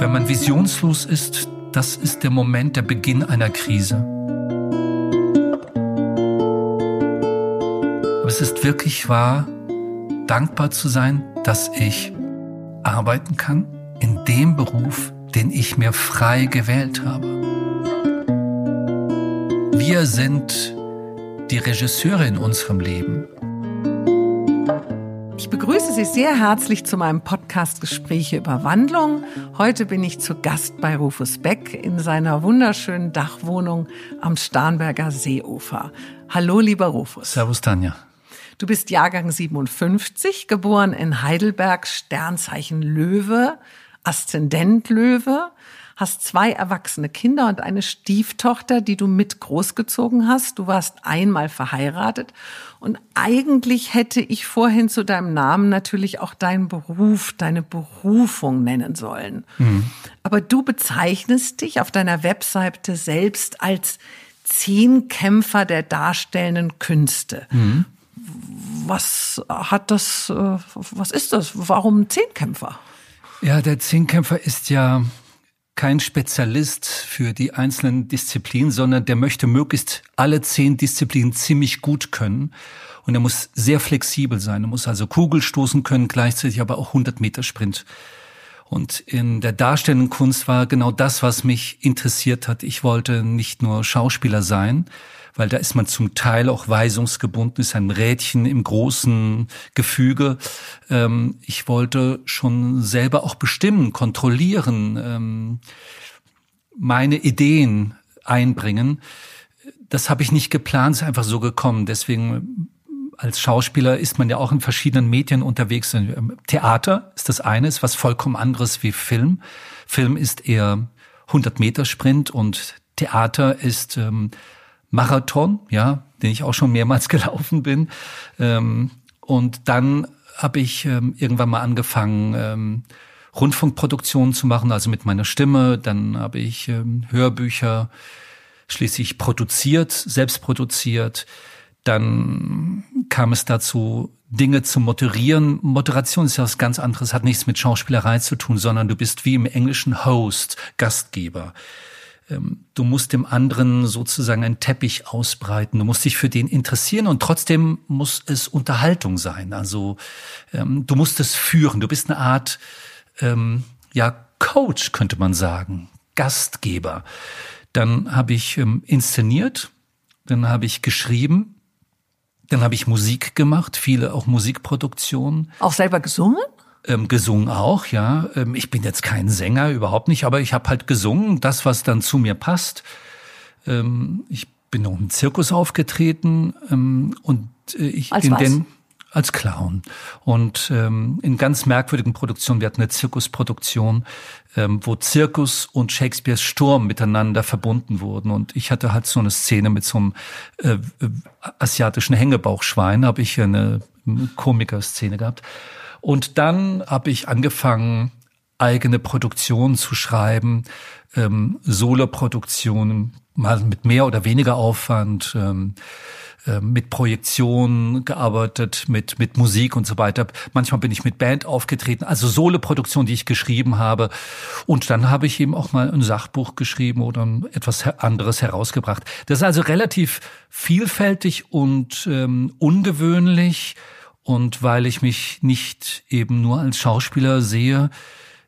Wenn man visionslos ist, das ist der Moment, der Beginn einer Krise. Aber es ist wirklich wahr, dankbar zu sein, dass ich arbeiten kann in dem Beruf, den ich mir frei gewählt habe. Wir sind die Regisseure in unserem Leben. Ich begrüße Sie sehr herzlich zu meinem Podcast Gespräche über Wandlung. Heute bin ich zu Gast bei Rufus Beck in seiner wunderschönen Dachwohnung am Starnberger Seeufer. Hallo, lieber Rufus. Servus, Tanja. Du bist Jahrgang 57, geboren in Heidelberg, Sternzeichen Löwe, Aszendent Löwe hast zwei erwachsene Kinder und eine Stieftochter, die du mit großgezogen hast. Du warst einmal verheiratet und eigentlich hätte ich vorhin zu deinem Namen natürlich auch deinen Beruf, deine Berufung nennen sollen. Mhm. Aber du bezeichnest dich auf deiner Webseite selbst als Zehnkämpfer der darstellenden Künste. Mhm. Was hat das, äh, was ist das? Warum Zehnkämpfer? Ja, der Zehnkämpfer ist ja kein Spezialist für die einzelnen Disziplinen, sondern der möchte möglichst alle zehn Disziplinen ziemlich gut können. Und er muss sehr flexibel sein. Er muss also Kugel stoßen können, gleichzeitig aber auch 100 Meter Sprint. Und in der darstellenden Kunst war genau das, was mich interessiert hat. Ich wollte nicht nur Schauspieler sein, weil da ist man zum Teil auch weisungsgebunden, ist ein Rädchen im großen Gefüge. Ähm, ich wollte schon selber auch bestimmen, kontrollieren, ähm, meine Ideen einbringen. Das habe ich nicht geplant, ist einfach so gekommen. Deswegen als Schauspieler ist man ja auch in verschiedenen Medien unterwegs. Theater ist das eine, ist was vollkommen anderes wie Film. Film ist eher 100 Meter Sprint und Theater ist ähm, Marathon, ja, den ich auch schon mehrmals gelaufen bin. Ähm, und dann habe ich ähm, irgendwann mal angefangen, ähm, Rundfunkproduktionen zu machen, also mit meiner Stimme. Dann habe ich ähm, Hörbücher schließlich produziert, selbst produziert. Dann kam es dazu, Dinge zu moderieren. Moderation ist ja was ganz anderes, hat nichts mit Schauspielerei zu tun, sondern du bist wie im Englischen Host, Gastgeber. Ähm, du musst dem anderen sozusagen einen Teppich ausbreiten, du musst dich für den interessieren und trotzdem muss es Unterhaltung sein. Also ähm, du musst es führen, du bist eine Art ähm, ja Coach könnte man sagen, Gastgeber. Dann habe ich inszeniert, dann habe ich geschrieben, dann habe ich Musik gemacht, viele auch Musikproduktionen. Auch selber gesungen? Ähm, gesungen auch, ja. Ähm, ich bin jetzt kein Sänger, überhaupt nicht, aber ich habe halt gesungen, das, was dann zu mir passt. Ähm, ich bin noch im Zirkus aufgetreten ähm, und äh, ich als in was? den als Clown und ähm, in ganz merkwürdigen Produktionen. Wir hatten eine Zirkusproduktion, ähm, wo Zirkus und Shakespeares Sturm miteinander verbunden wurden. Und ich hatte halt so eine Szene mit so einem äh, äh asiatischen Hängebauchschwein, habe ich eine Komiker-Szene gehabt. Und dann habe ich angefangen, eigene Produktionen zu schreiben, ähm, Solo-Produktionen, mal mit mehr oder weniger Aufwand, ähm, äh, mit Projektionen gearbeitet, mit, mit Musik und so weiter. Manchmal bin ich mit Band aufgetreten, also Solo-Produktion, die ich geschrieben habe. Und dann habe ich eben auch mal ein Sachbuch geschrieben oder etwas anderes herausgebracht. Das ist also relativ vielfältig und ähm, ungewöhnlich. Und weil ich mich nicht eben nur als Schauspieler sehe,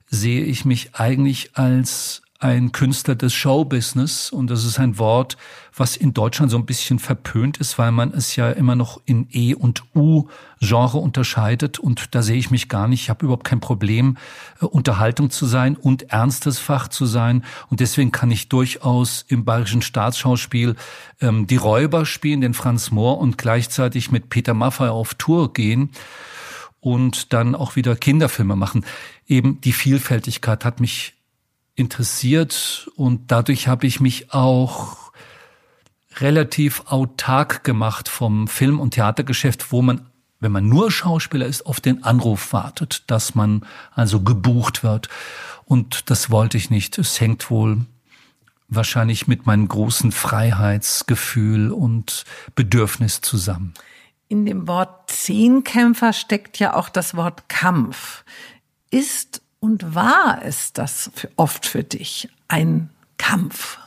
sehe ich mich eigentlich als ein Künstler des Showbusiness. Und das ist ein Wort, was in Deutschland so ein bisschen verpönt ist, weil man es ja immer noch in E- und U-Genre unterscheidet. Und da sehe ich mich gar nicht. Ich habe überhaupt kein Problem, äh, Unterhaltung zu sein und ernstes Fach zu sein. Und deswegen kann ich durchaus im Bayerischen Staatsschauspiel ähm, die Räuber spielen, den Franz Mohr, und gleichzeitig mit Peter Maffay auf Tour gehen und dann auch wieder Kinderfilme machen. Eben die Vielfältigkeit hat mich interessiert und dadurch habe ich mich auch relativ autark gemacht vom Film- und Theatergeschäft, wo man, wenn man nur Schauspieler ist, auf den Anruf wartet, dass man also gebucht wird. Und das wollte ich nicht. Es hängt wohl wahrscheinlich mit meinem großen Freiheitsgefühl und Bedürfnis zusammen. In dem Wort Zehnkämpfer steckt ja auch das Wort Kampf. Ist Und war es das oft für dich ein Kampf?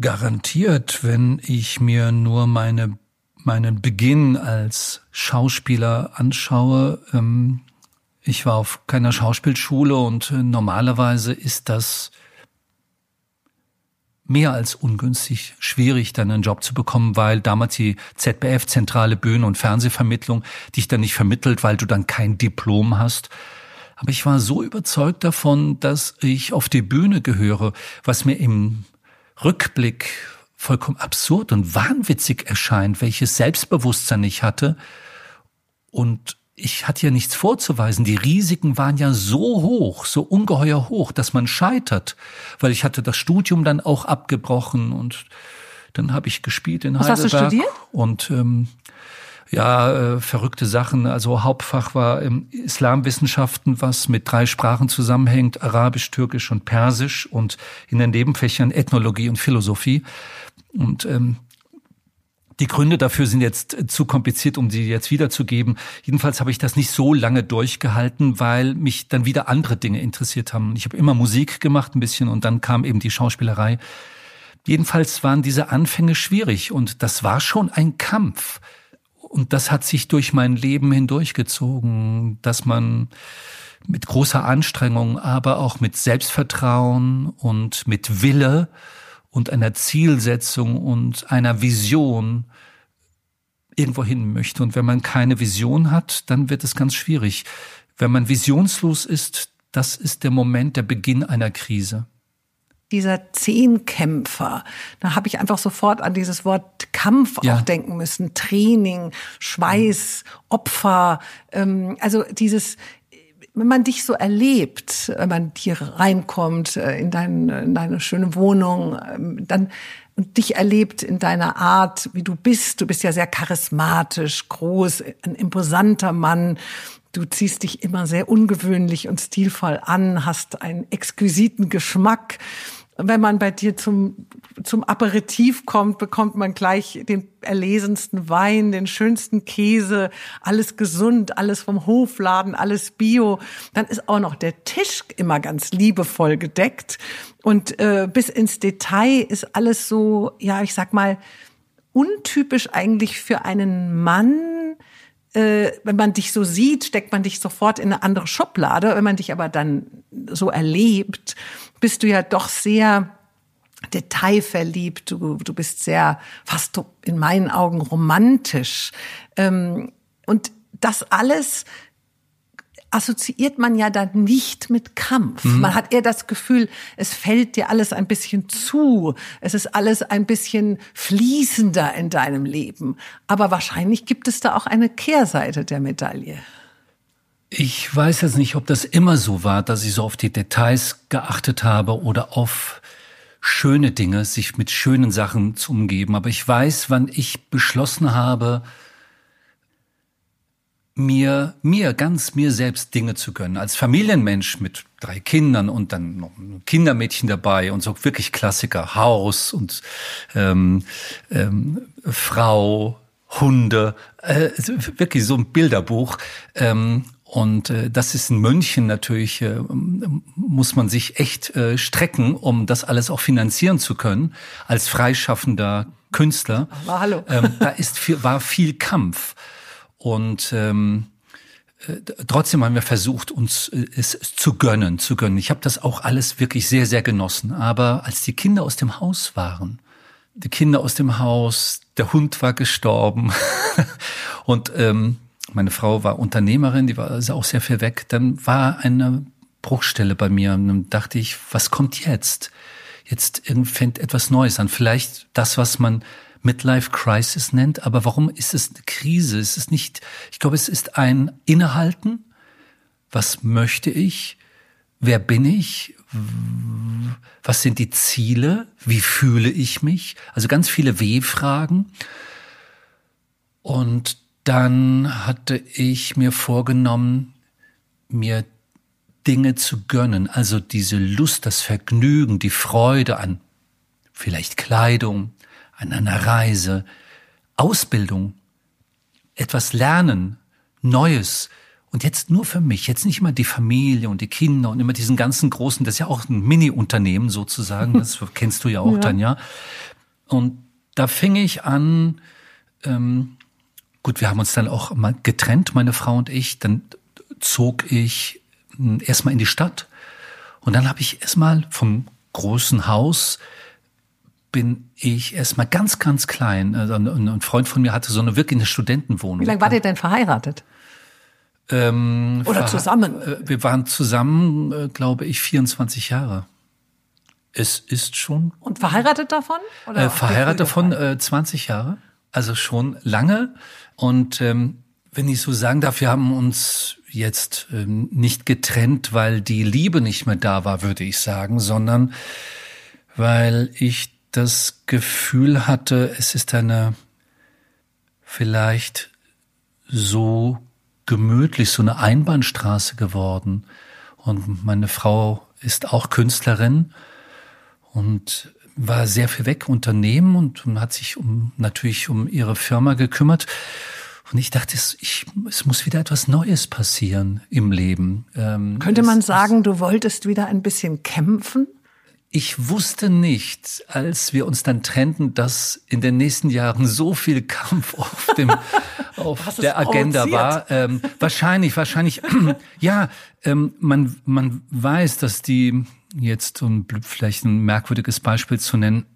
Garantiert, wenn ich mir nur meine, meinen Beginn als Schauspieler anschaue. Ähm, ich war auf keiner Schauspielschule und normalerweise ist das mehr als ungünstig, schwierig, dann einen Job zu bekommen, weil damals die ZBF, Zentrale Bühnen- und Fernsehvermittlung, dich dann nicht vermittelt, weil du dann kein Diplom hast. Aber ich war so überzeugt davon, dass ich auf die Bühne gehöre, was mir im Rückblick vollkommen absurd und wahnwitzig erscheint, welches Selbstbewusstsein ich hatte. Und ich hatte ja nichts vorzuweisen. Die Risiken waren ja so hoch, so ungeheuer hoch, dass man scheitert, weil ich hatte das Studium dann auch abgebrochen und dann habe ich gespielt in Was Heidelberg. hast du studiert? Und ähm, ja, äh, verrückte Sachen. Also Hauptfach war ähm, Islamwissenschaften, was mit drei Sprachen zusammenhängt, Arabisch, Türkisch und Persisch und in den Nebenfächern Ethnologie und Philosophie. Und ähm, die Gründe dafür sind jetzt äh, zu kompliziert, um sie jetzt wiederzugeben. Jedenfalls habe ich das nicht so lange durchgehalten, weil mich dann wieder andere Dinge interessiert haben. Ich habe immer Musik gemacht ein bisschen und dann kam eben die Schauspielerei. Jedenfalls waren diese Anfänge schwierig und das war schon ein Kampf. Und das hat sich durch mein Leben hindurchgezogen, dass man mit großer Anstrengung, aber auch mit Selbstvertrauen und mit Wille und einer Zielsetzung und einer Vision irgendwo hin möchte. Und wenn man keine Vision hat, dann wird es ganz schwierig. Wenn man visionslos ist, das ist der Moment, der Beginn einer Krise dieser Zehnkämpfer. Da habe ich einfach sofort an dieses Wort Kampf ja. auch denken müssen. Training, Schweiß, Opfer. Ähm, also dieses, wenn man dich so erlebt, wenn man hier reinkommt äh, in, dein, in deine schöne Wohnung, ähm, dann und dich erlebt in deiner Art, wie du bist. Du bist ja sehr charismatisch, groß, ein imposanter Mann. Du ziehst dich immer sehr ungewöhnlich und stilvoll an, hast einen exquisiten Geschmack. Wenn man bei dir zum, zum Aperitif kommt, bekommt man gleich den erlesensten Wein, den schönsten Käse, alles gesund, alles vom Hofladen, alles bio. Dann ist auch noch der Tisch immer ganz liebevoll gedeckt. Und äh, bis ins Detail ist alles so, ja, ich sag mal, untypisch eigentlich für einen Mann, äh, wenn man dich so sieht, steckt man dich sofort in eine andere Schublade. Wenn man dich aber dann so erlebt, bist du ja doch sehr detailverliebt. Du, du bist sehr, fast in meinen Augen romantisch. Ähm, und das alles assoziiert man ja dann nicht mit Kampf. Mhm. Man hat eher das Gefühl, es fällt dir alles ein bisschen zu. Es ist alles ein bisschen fließender in deinem Leben. Aber wahrscheinlich gibt es da auch eine Kehrseite der Medaille. Ich weiß jetzt nicht, ob das immer so war, dass ich so auf die Details geachtet habe oder auf schöne Dinge, sich mit schönen Sachen zu umgeben. Aber ich weiß, wann ich beschlossen habe, mir, mir, ganz mir selbst Dinge zu gönnen. Als Familienmensch mit drei Kindern und dann noch ein Kindermädchen dabei und so wirklich Klassiker, Haus und ähm, ähm, Frau, Hunde, äh, wirklich so ein Bilderbuch. Ähm, und äh, das ist in München natürlich, äh, muss man sich echt äh, strecken, um das alles auch finanzieren zu können, als freischaffender Künstler. Aber hallo. Ähm, da ist viel, war viel Kampf. Und ähm, äh, trotzdem haben wir versucht, uns äh, es zu gönnen, zu gönnen. Ich habe das auch alles wirklich sehr, sehr genossen. Aber als die Kinder aus dem Haus waren, die Kinder aus dem Haus, der Hund war gestorben und ähm, meine Frau war Unternehmerin, die war also auch sehr viel weg, dann war eine Bruchstelle bei mir und dann dachte ich, was kommt jetzt? Jetzt fängt etwas Neues an. Vielleicht das, was man Midlife Crisis nennt. Aber warum ist es eine Krise? Es ist nicht, ich glaube, es ist ein Innehalten. Was möchte ich? Wer bin ich? Was sind die Ziele? Wie fühle ich mich? Also ganz viele W-Fragen. Und dann hatte ich mir vorgenommen, mir Dinge zu gönnen, also diese Lust, das Vergnügen, die Freude an vielleicht Kleidung, an einer Reise, Ausbildung, etwas lernen, Neues. Und jetzt nur für mich, jetzt nicht immer die Familie und die Kinder und immer diesen ganzen großen, das ist ja auch ein Mini-Unternehmen sozusagen, das kennst du ja auch, ja. Tanja. Und da fing ich an, ähm, gut, wir haben uns dann auch mal getrennt, meine Frau und ich, dann zog ich hm, erstmal in die Stadt und dann habe ich erstmal vom großen Haus bin ich erstmal ganz, ganz klein. Also ein Freund von mir hatte so eine wirklich eine Studentenwohnung. Wie lange war ihr denn verheiratet? Ähm, Oder zusammen? Äh, wir waren zusammen, äh, glaube ich, 24 Jahre. Es ist schon. Und verheiratet davon? Äh, verheiratet davon äh, 20 Jahre. Also schon lange. Und ähm, wenn ich so sagen darf, wir haben uns jetzt ähm, nicht getrennt, weil die Liebe nicht mehr da war, würde ich sagen, sondern weil ich das Gefühl hatte, es ist eine vielleicht so gemütlich, so eine Einbahnstraße geworden. Und meine Frau ist auch Künstlerin und war sehr viel weg Unternehmen und hat sich um, natürlich um ihre Firma gekümmert. Und ich dachte, es, ich, es muss wieder etwas Neues passieren im Leben. Ähm, Könnte man es, sagen, du wolltest wieder ein bisschen kämpfen? Ich wusste nicht, als wir uns dann trennten, dass in den nächsten Jahren so viel Kampf auf dem auf der Agenda war. Ähm, wahrscheinlich, wahrscheinlich. ja, ähm, man man weiß, dass die jetzt um vielleicht ein merkwürdiges Beispiel zu nennen.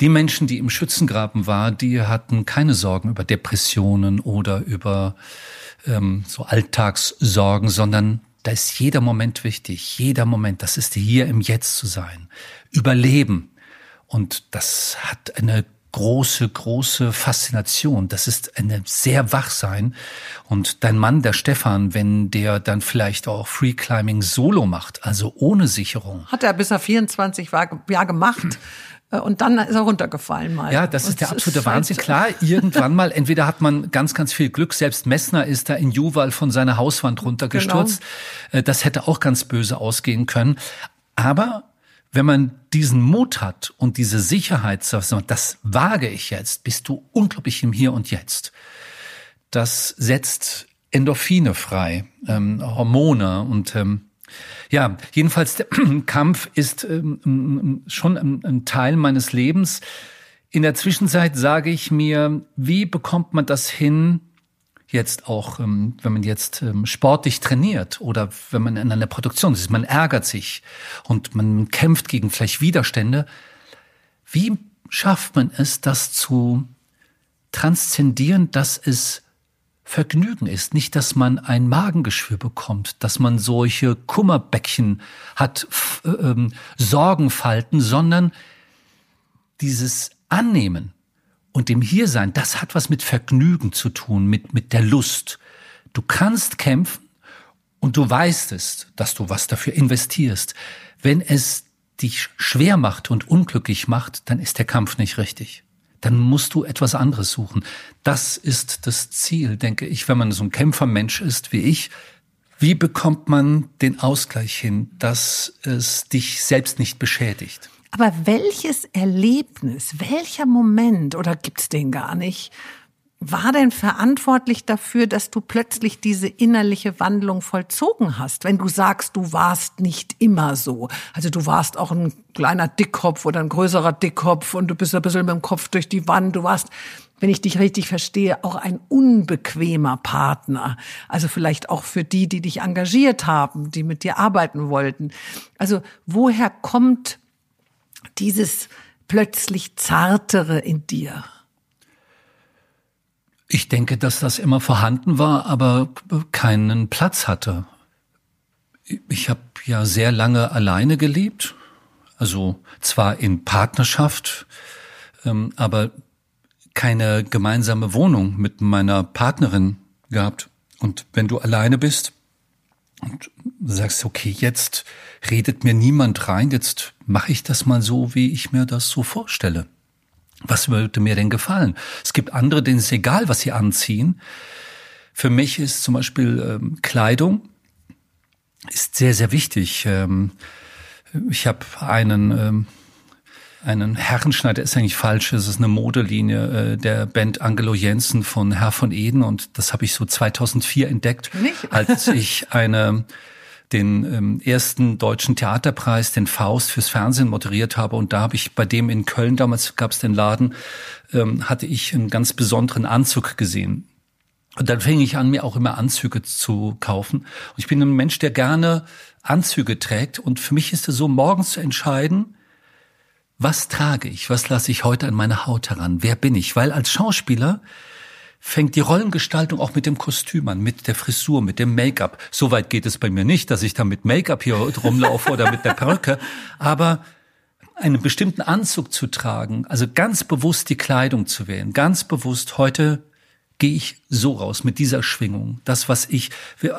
Die Menschen, die im Schützengraben waren, die hatten keine Sorgen über Depressionen oder über ähm, so Alltagssorgen, sondern da ist jeder Moment wichtig, jeder Moment, das ist hier im Jetzt zu sein, überleben. Und das hat eine große, große Faszination. Das ist eine sehr Wachsein. Und dein Mann, der Stefan, wenn der dann vielleicht auch Free Climbing solo macht, also ohne Sicherung. Hat er bis er 24 war, ja gemacht. Äh, und dann ist er runtergefallen mal. Ja, das ist der absolute ist Wahnsinn. Halt Klar, irgendwann mal, entweder hat man ganz, ganz viel Glück. Selbst Messner ist da in Juwal von seiner Hauswand runtergestürzt. Genau. Äh, das hätte auch ganz böse ausgehen können. Aber wenn man diesen Mut hat und diese Sicherheit, das wage ich jetzt, bist du unglaublich im Hier und Jetzt. Das setzt Endorphine frei, ähm, Hormone und ähm, ja, jedenfalls der Kampf ist ähm, schon ein, ein Teil meines Lebens. In der Zwischenzeit sage ich mir, wie bekommt man das hin, jetzt auch, ähm, wenn man jetzt ähm, sportlich trainiert oder wenn man in einer Produktion ist, man ärgert sich und man kämpft gegen vielleicht Widerstände. Wie schafft man es, das zu transzendieren, dass es Vergnügen ist, nicht, dass man ein Magengeschwür bekommt, dass man solche Kummerbäckchen hat, äh, ähm, Sorgenfalten, sondern dieses Annehmen und dem Hiersein, das hat was mit Vergnügen zu tun, mit, mit der Lust. Du kannst kämpfen und du weißt es, dass du was dafür investierst. Wenn es dich schwer macht und unglücklich macht, dann ist der Kampf nicht richtig dann musst du etwas anderes suchen. Das ist das Ziel, denke ich, wenn man so ein Kämpfermensch ist wie ich. Wie bekommt man den Ausgleich hin, dass es dich selbst nicht beschädigt? Aber welches Erlebnis, welcher Moment, oder gibt's den gar nicht, war denn verantwortlich dafür, dass du plötzlich diese innerliche Wandlung vollzogen hast? Wenn du sagst, du warst nicht immer so. Also du warst auch ein kleiner Dickkopf oder ein größerer Dickkopf und du bist ein bisschen mit dem Kopf durch die Wand. Du warst, wenn ich dich richtig verstehe, auch ein unbequemer Partner. Also vielleicht auch für die, die dich engagiert haben, die mit dir arbeiten wollten. Also woher kommt dieses plötzlich Zartere in dir? Ich denke, dass das immer vorhanden war, aber keinen Platz hatte. Ich habe ja sehr lange alleine gelebt, also zwar in Partnerschaft, ähm, aber keine gemeinsame Wohnung mit meiner Partnerin gehabt. Und wenn du alleine bist und sagst, okay, jetzt redet mir niemand rein, jetzt mache ich das mal so, wie ich mir das so vorstelle was würde mir denn gefallen? Es gibt andere, denen ist egal, was sie anziehen. Für mich ist zum Beispiel ähm, Kleidung ist sehr, sehr wichtig. Ähm, ich habe einen ähm, einen Herrenschneider ist eigentlich falsch. Es ist eine Modelinie äh, der Band Angelo Jensen von Herr von Eden und das habe ich so 2004 entdeckt, Nicht? als ich eine den ähm, ersten deutschen Theaterpreis, den Faust fürs Fernsehen moderiert habe. Und da habe ich bei dem in Köln, damals gab es den Laden, ähm, hatte ich einen ganz besonderen Anzug gesehen. Und dann fing ich an, mir auch immer Anzüge zu kaufen. Und ich bin ein Mensch, der gerne Anzüge trägt. Und für mich ist es so, morgens zu entscheiden, was trage ich, was lasse ich heute an meine Haut heran, wer bin ich? Weil als Schauspieler fängt die Rollengestaltung auch mit dem Kostüm an, mit der Frisur, mit dem Make-up. Soweit geht es bei mir nicht, dass ich da mit Make-up hier rumlaufe oder mit der Perücke, aber einen bestimmten Anzug zu tragen, also ganz bewusst die Kleidung zu wählen, ganz bewusst heute gehe ich so raus mit dieser Schwingung. Das, was ich,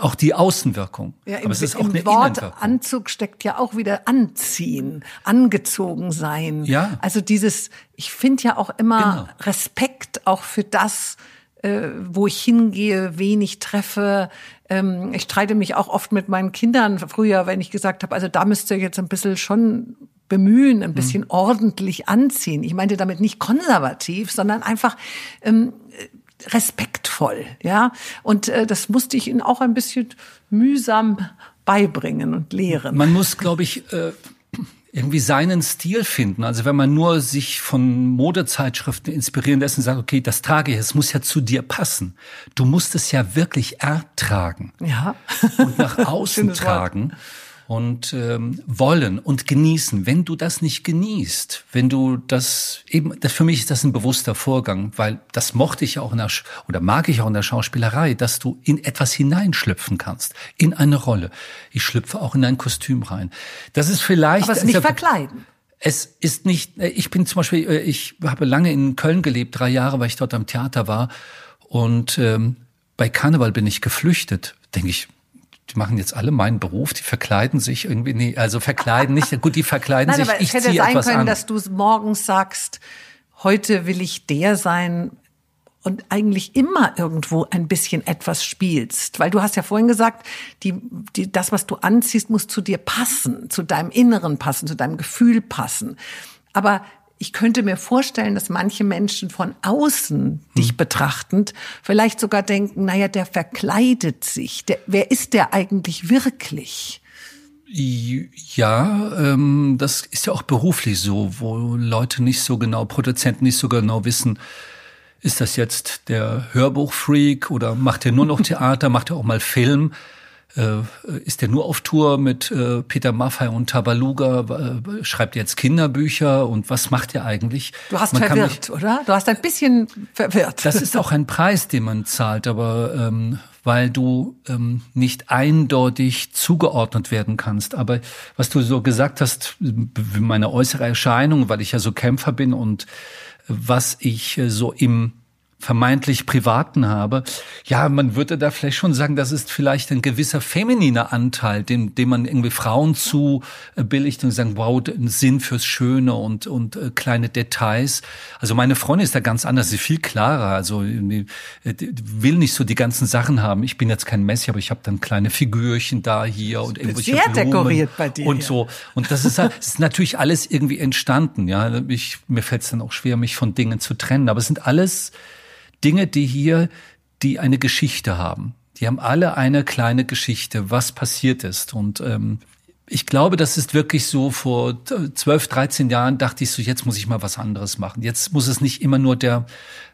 auch die Außenwirkung. Ja, im, Aber es ist auch im eine Wort Innenwirkung. Anzug steckt ja auch wieder anziehen, angezogen sein. Ja. Also dieses, ich finde ja auch immer Genau. Respekt auch für das, äh, wo ich hingehe, wen ich treffe. Ähm, ich streite mich auch oft mit meinen Kindern früher, wenn ich gesagt habe, also da müsst ihr jetzt ein bisschen schon bemühen, ein bisschen ordentlich anziehen. Ich meinte damit nicht konservativ, sondern einfach ähm, respektvoll, ja. Und äh, das musste ich ihnen auch ein bisschen mühsam beibringen und lehren. Man muss, glaube ich, äh, irgendwie seinen Stil finden. Also wenn man nur sich von Modezeitschriften inspirieren lässt und sagt, okay, das trage ich, es muss ja zu dir passen. Du musst es ja wirklich ertragen ja. und nach außen Schönes Wort. Und ähm, wollen und genießen. Wenn du das nicht genießt, wenn du das eben, das für mich ist das ein bewusster Vorgang, weil das mochte ich auch in der oder mag ich auch in der Schauspielerei, dass du in etwas hineinschlüpfen kannst, in eine Rolle. Ich schlüpfe auch in ein Kostüm rein. Das ist vielleicht Aber es nicht verkleiden. es ist nicht, äh, ich bin zum Beispiel, äh, ich habe lange in Köln gelebt, drei Jahre, weil ich dort am Theater war. Und ähm, bei Karneval bin ich geflüchtet. Denke ich, die machen jetzt alle meinen Beruf, die verkleiden sich irgendwie, nee, also verkleiden nicht. Gut, die verkleiden Nein, sich, aber ich es hätte ziehe sein etwas können, an. dass du morgens sagst, heute will ich der sein und eigentlich immer irgendwo ein bisschen etwas spielst. Weil du hast ja vorhin gesagt, die, die, das, was du anziehst, muss zu dir passen, zu deinem Inneren passen, zu deinem Gefühl passen. Aber ich könnte mir vorstellen, dass manche Menschen von außen dich Hm. betrachtend vielleicht sogar denken, naja, der verkleidet sich. Der, wer ist der eigentlich wirklich? Ja, ähm, das ist ja auch beruflich so, wo Leute nicht so genau, Produzenten nicht so genau wissen, ist das jetzt der Hörbuchfreak oder macht er nur noch Theater, macht er auch mal Film? Äh, ist er nur auf Tour mit äh, Peter Maffay und Tabaluga? Äh, schreibt er jetzt Kinderbücher und was macht er eigentlich? Du hast Man verwirrt, oder? Du hast ein bisschen verwirrt. das ist auch ein Preis, den man zahlt, aber ähm, weil du ähm, nicht eindeutig zugeordnet werden kannst. Aber was du so gesagt hast, meine äußere Erscheinung, weil ich ja so Kämpfer bin und was ich äh, so im vermeintlich Privaten habe. Ja, man würde da vielleicht schon sagen, das ist vielleicht ein gewisser femininer Anteil, dem, dem man irgendwie Frauen zu äh, und sagen, wow, ein Sinn fürs Schöne und, und äh, kleine Details. Also meine Freundin ist da ganz anders, sie ist viel klarer, also irgendwie, äh, die will nicht so die ganzen Sachen haben. Ich bin jetzt kein Messi, aber ich habe dann kleine Figürchen da hier und irgendwelche sehr Blumen dekoriert bei dir und so. Und das ist, halt- es ist natürlich alles irgendwie entstanden. Ja, ich, mir fällt es dann auch schwer, mich von Dingen zu trennen. Aber es sind alles Dinge, die hier, die eine Geschichte haben. Die haben alle eine kleine Geschichte, was passiert ist. Und ähm, ich glaube, das ist wirklich so, vor 12, 13 Jahren dachte ich so, jetzt muss ich mal was anderes machen. Jetzt muss es nicht immer nur der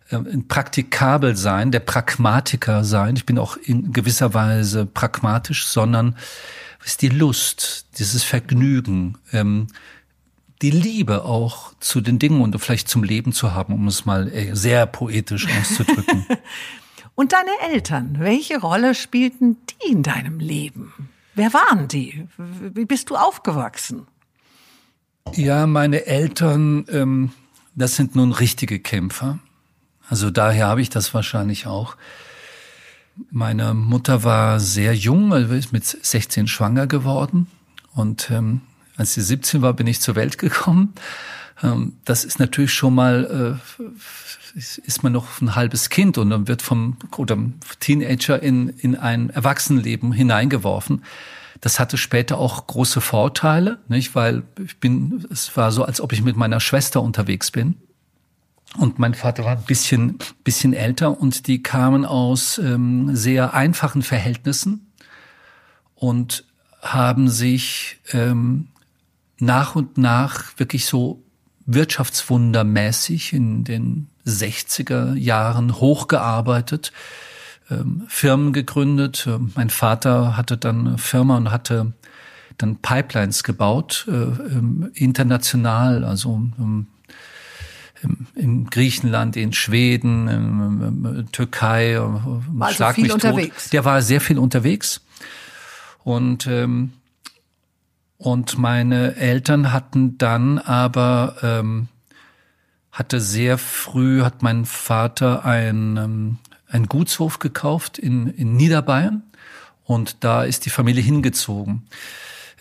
äh, praktikabel sein, der Pragmatiker sein. Ich bin auch in gewisser Weise pragmatisch, sondern ist die Lust, dieses Vergnügen, ähm, die Liebe auch zu den Dingen und vielleicht zum Leben zu haben, um es mal äh, sehr poetisch auszudrücken. Und deine Eltern, welche Rolle spielten die in deinem Leben? Wer waren die? Wie bist du aufgewachsen? ja, meine Eltern, ähm, das sind nun richtige Kämpfer. Also daher habe ich das wahrscheinlich auch. Meine Mutter war sehr jung, also ist mit 16 schwanger geworden. Und ähm, als sie 17 war, bin ich zur Welt gekommen. Ähm, das ist natürlich schon mal, äh, ist man noch ein halbes Kind und dann wird vom oder Teenager in, in ein Erwachsenenleben hineingeworfen. Das hatte später auch große Vorteile, nicht? Weil ich bin, es war so, als ob ich mit meiner Schwester unterwegs bin. Und mein Vater war ein bisschen, bisschen älter und die kamen aus ähm, sehr einfachen Verhältnissen und haben sich ähm, nach und nach wirklich so wirtschaftswundermäßig in den 60er Jahren hochgearbeitet, ähm, Firmen gegründet. Ähm, mein Vater hatte dann eine Firma und hatte dann Pipelines gebaut, äh, ähm, international, also ähm, in Griechenland, in Schweden, in Türkei, äh, war also viel unterwegs. Der war sehr viel unterwegs. Und, ähm, und meine Eltern hatten dann aber, ähm, hatte sehr früh, hat mein Vater ein, ähm, ein Gutshof gekauft in, in Niederbayern. Und da ist die Familie hingezogen.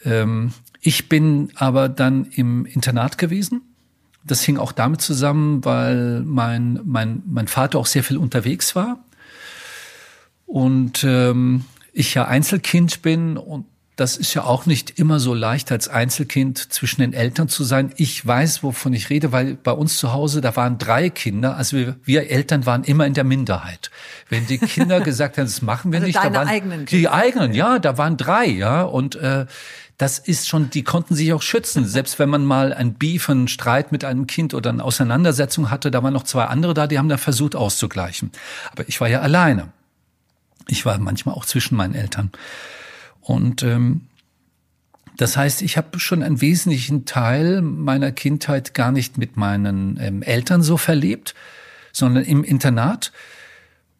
Ähm, ich bin aber dann im Internat gewesen. Das hing auch damit zusammen, weil mein, mein, mein Vater auch sehr viel unterwegs war. Und ähm, ich ja Einzelkind bin und das ist ja auch nicht immer so leicht als Einzelkind zwischen den Eltern zu sein. Ich weiß, wovon ich rede, weil bei uns zu Hause, da waren drei Kinder. Also wir, wir Eltern waren immer in der Minderheit. Wenn die Kinder gesagt haben, das machen wir also nicht, da waren eigenen die eigenen, ja, da waren drei, ja. Und äh, das ist schon, die konnten sich auch schützen. Selbst wenn man mal ein Beef, einen Streit mit einem Kind oder eine Auseinandersetzung hatte, da waren noch zwei andere da, die haben da versucht auszugleichen. Aber ich war ja alleine. Ich war manchmal auch zwischen meinen Eltern. Und ähm, das heißt, ich habe schon einen wesentlichen Teil meiner Kindheit gar nicht mit meinen ähm, Eltern so verlebt, sondern im Internat.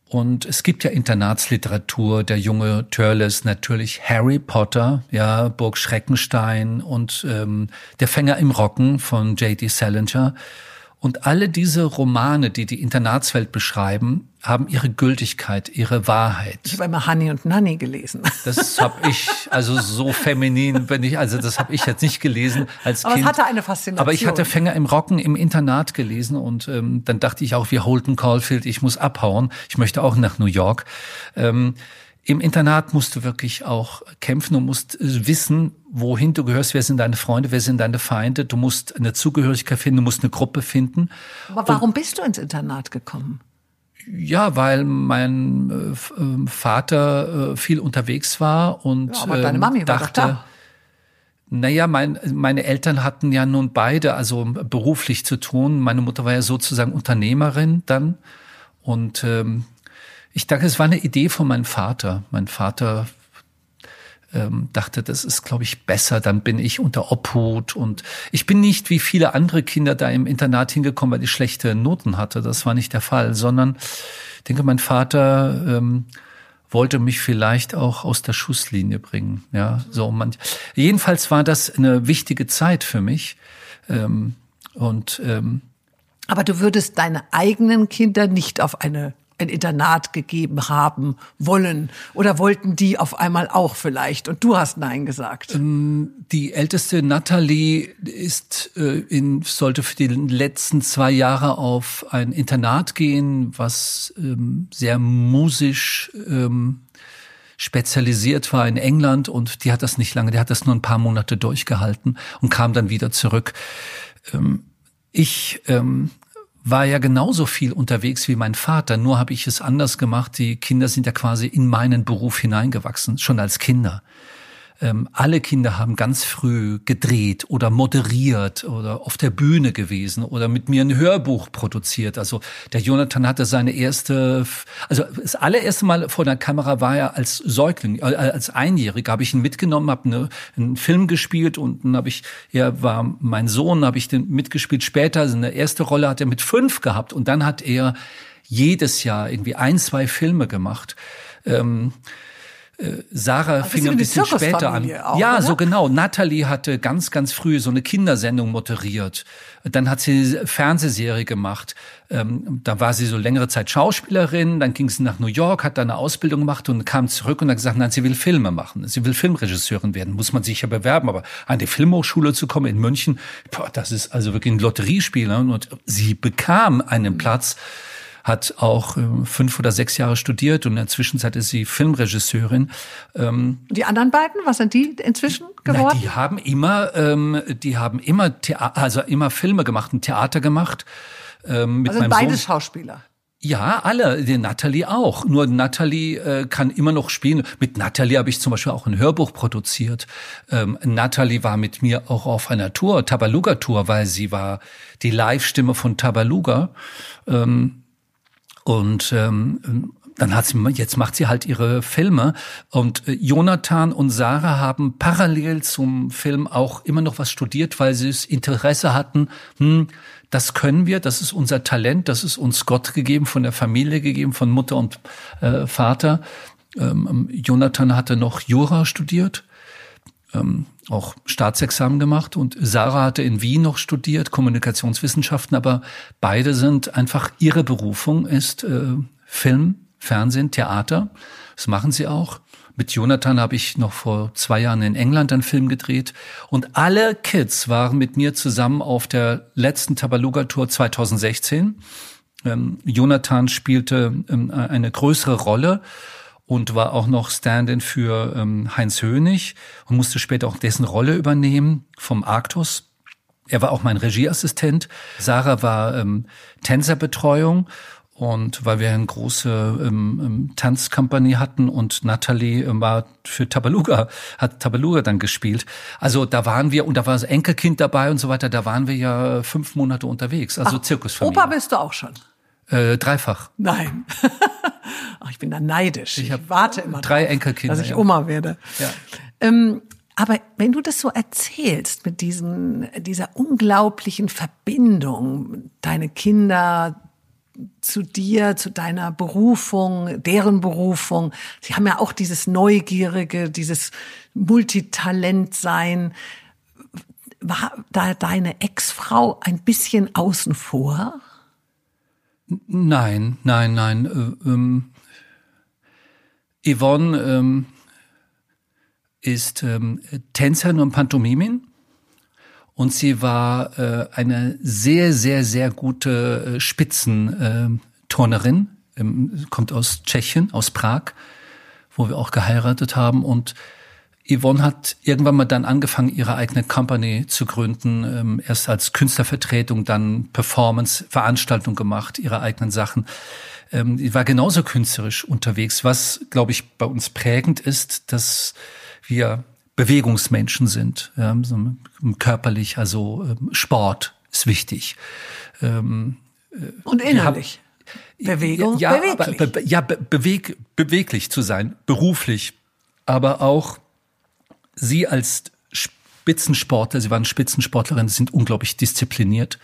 Und es gibt ja Internatsliteratur, der junge Turles, natürlich Harry Potter, ja, Burg Schreckenstein und ähm, Der Fänger im Rocken von J.D. Salinger. Und alle diese Romane, die die Internatswelt beschreiben, haben ihre Gültigkeit, ihre Wahrheit. Ich habe immer Honey und Nanny gelesen. Das habe ich, also so feminin bin ich, also das habe ich jetzt nicht gelesen als Aber Kind. Aber es hatte eine Faszination. Aber ich hatte Fänger im Rocken im Internat gelesen und ähm, dann dachte ich auch, wie Holton Caulfield, ich muss abhauen. Ich möchte auch nach New York. Ähm, im Internat musst du wirklich auch kämpfen und musst äh, wissen, wohin du gehörst, wer sind deine Freunde, wer sind deine Feinde. Du musst eine Zugehörigkeit finden, du musst eine Gruppe finden. Aber warum und, bist du ins Internat gekommen? Ja, weil mein äh, ähm, Vater äh, viel unterwegs war und ja, aber deine ähm, Mami war dachte, doch da. Naja, mein, meine Eltern hatten ja nun beide, also beruflich zu tun. Meine Mutter war ja sozusagen Unternehmerin dann. Und ähm, ich dachte, es war eine Idee von meinem Vater. Mein Vater ähm, dachte, das ist, glaube ich, besser, dann bin ich unter Obhut. Und ich bin nicht wie viele andere Kinder da im Internat hingekommen, weil ich schlechte Noten hatte. Das war nicht der Fall, sondern ich denke, mein Vater ähm, wollte mich vielleicht auch aus der Schusslinie bringen. Ja, so manch. Jedenfalls war das eine wichtige Zeit für mich. Ähm, und ähm, aber du würdest deine eigenen Kinder nicht auf eine ein Internat gegeben haben wollen? Oder wollten die auf einmal auch vielleicht? Und du hast Nein gesagt. Ähm, die älteste Natalie ist äh, in, sollte für die letzten zwei Jahre auf ein Internat gehen, was ähm, sehr musisch ähm, spezialisiert war in England und die hat das nicht lange, die hat das nur ein paar Monate durchgehalten und kam dann wieder zurück. Ähm, ich ähm, war ja genauso viel unterwegs wie mein Vater, nur habe ich es anders gemacht. Die Kinder sind ja quasi in meinen Beruf hineingewachsen, schon als Kinder. Ähm, alle Kinder haben ganz früh gedreht oder moderiert oder auf der Bühne gewesen oder mit mir ein Hörbuch produziert. Also der Jonathan hatte seine erste, also das allererste Mal vor der Kamera war er als Säugling, äh, als Einjähriger habe ich ihn mitgenommen, habe eine, einen Film gespielt und dann habe ich, er war mein Sohn, habe ich den mitgespielt. Später, also eine erste Rolle hat er mit fünf gehabt und dann hat er jedes Jahr irgendwie ein, zwei Filme gemacht. Ähm, äh, Sarah fing ein bisschen später an. Auch, ja, oder? so genau. Natalie hatte ganz, ganz früh so eine Kindersendung moderiert. Dann hat sie eine Fernsehserie gemacht. Ähm, da war sie so längere Zeit Schauspielerin. Dann ging sie nach New York, hat da eine Ausbildung gemacht und kam zurück und hat gesagt, nein, sie will Filme machen. Sie will Filmregisseurin werden. Muss man sich ja bewerben. Aber an die Filmhochschule zu kommen in München, boah, das ist also wirklich ein Lotteriespiel. Und sie bekam einen Platz hat auch äh, fünf oder sechs Jahre studiert und in der Zwischenzeit ist sie Filmregisseurin. Ähm, die anderen beiden, was sind die inzwischen geworden? Na, die haben immer, ähm, die haben immer, Thea also immer Filme gemacht, ein Theater gemacht. Ähm, mit also meinem beide Sohn. Schauspieler. Ja, alle, die Natalie auch. Nur Natalie äh, kann immer noch spielen. Mit Natalie habe ich zum Beispiel auch ein Hörbuch produziert. Ähm, Natalie war mit mir auch auf einer Tour, Tabaluga-Tour, weil sie war die Live-Stimme von Tabaluga. Ähm, und ähm, dann hat sie, jetzt macht sie halt ihre Filme. Und äh, Jonathan und Sarah haben parallel zum Film auch immer noch was studiert, weil sie das Interesse hatten, hm, das können wir, das ist unser Talent, das ist uns Gott gegeben, von der Familie gegeben, von Mutter und äh, Vater. Ähm, Jonathan hatte noch Jura studiert, ähm, auch Staatsexamen gemacht und Sarah hatte in Wien noch studiert, Kommunikationswissenschaften, aber beide sind einfach, ihre Berufung ist äh, Film, Fernsehen, Theater. Das machen sie auch. Mit Jonathan habe ich noch vor zwei Jahren in England einen Film gedreht. Und alle Kids waren mit mir zusammen auf der letzten Tabaluga-Tour 2016. Ähm, Jonathan spielte ähm, eine größere Rolle und war auch noch Stand-in für ähm, Heinz Hönig und musste später auch dessen Rolle übernehmen vom Arktos. Er war auch mein Regieassistent. Sarah war ähm, Tänzerbetreuung und weil wir eine große ähm, ähm, Tanzkompanie hatten und Natalie ähm, war für Tabaluga, hat Tabaluga dann gespielt. Also da waren wir, und da war das Enkelkind dabei und so weiter, da waren wir ja fünf Monate unterwegs, also Ach, Zirkusfamilie. Opa bist du auch schon? Äh, dreifach. Nein. Ach, ich bin da neidisch. Ich, ich warte immer drei drauf, Enkelkinder, dass ich Oma werde. Ja. Ähm, aber wenn du das so erzählst mit diesen, dieser unglaublichen Verbindung, deine Kinder, zu dir, zu deiner Berufung, deren Berufung. Sie haben ja auch dieses Neugierige, dieses Multitalent sein. War da deine Ex-Frau ein bisschen außen vor? Nein, nein, nein. Äh, ähm, Yvonne ähm, ist ähm, Tänzerin und Pantomimin und sie war äh, eine sehr, sehr, sehr gute äh, Spitzenturnerin, ähm, kommt aus Tschechien, aus Prag, wo wir auch geheiratet haben. Und Yvonne hat irgendwann mal dann angefangen, ihre eigene Company zu gründen, ähm, erst als Künstlervertretung, dann Performance, Veranstaltung gemacht, ihre eigenen Sachen. Ähm, die war genauso künstlerisch unterwegs, was, glaube ich, bei uns prägend ist, dass wir Bewegungsmenschen sind, ja, so körperlich, also ähm, Sport ist wichtig. Ähm, äh, Und innerlich. Bewegung, ja, beweglich. Aber, be, ja, be, beweg, beweglich zu sein, beruflich, aber auch Sie als Spitzensportler, Sie waren Spitzensportlerin, sind unglaublich diszipliniert.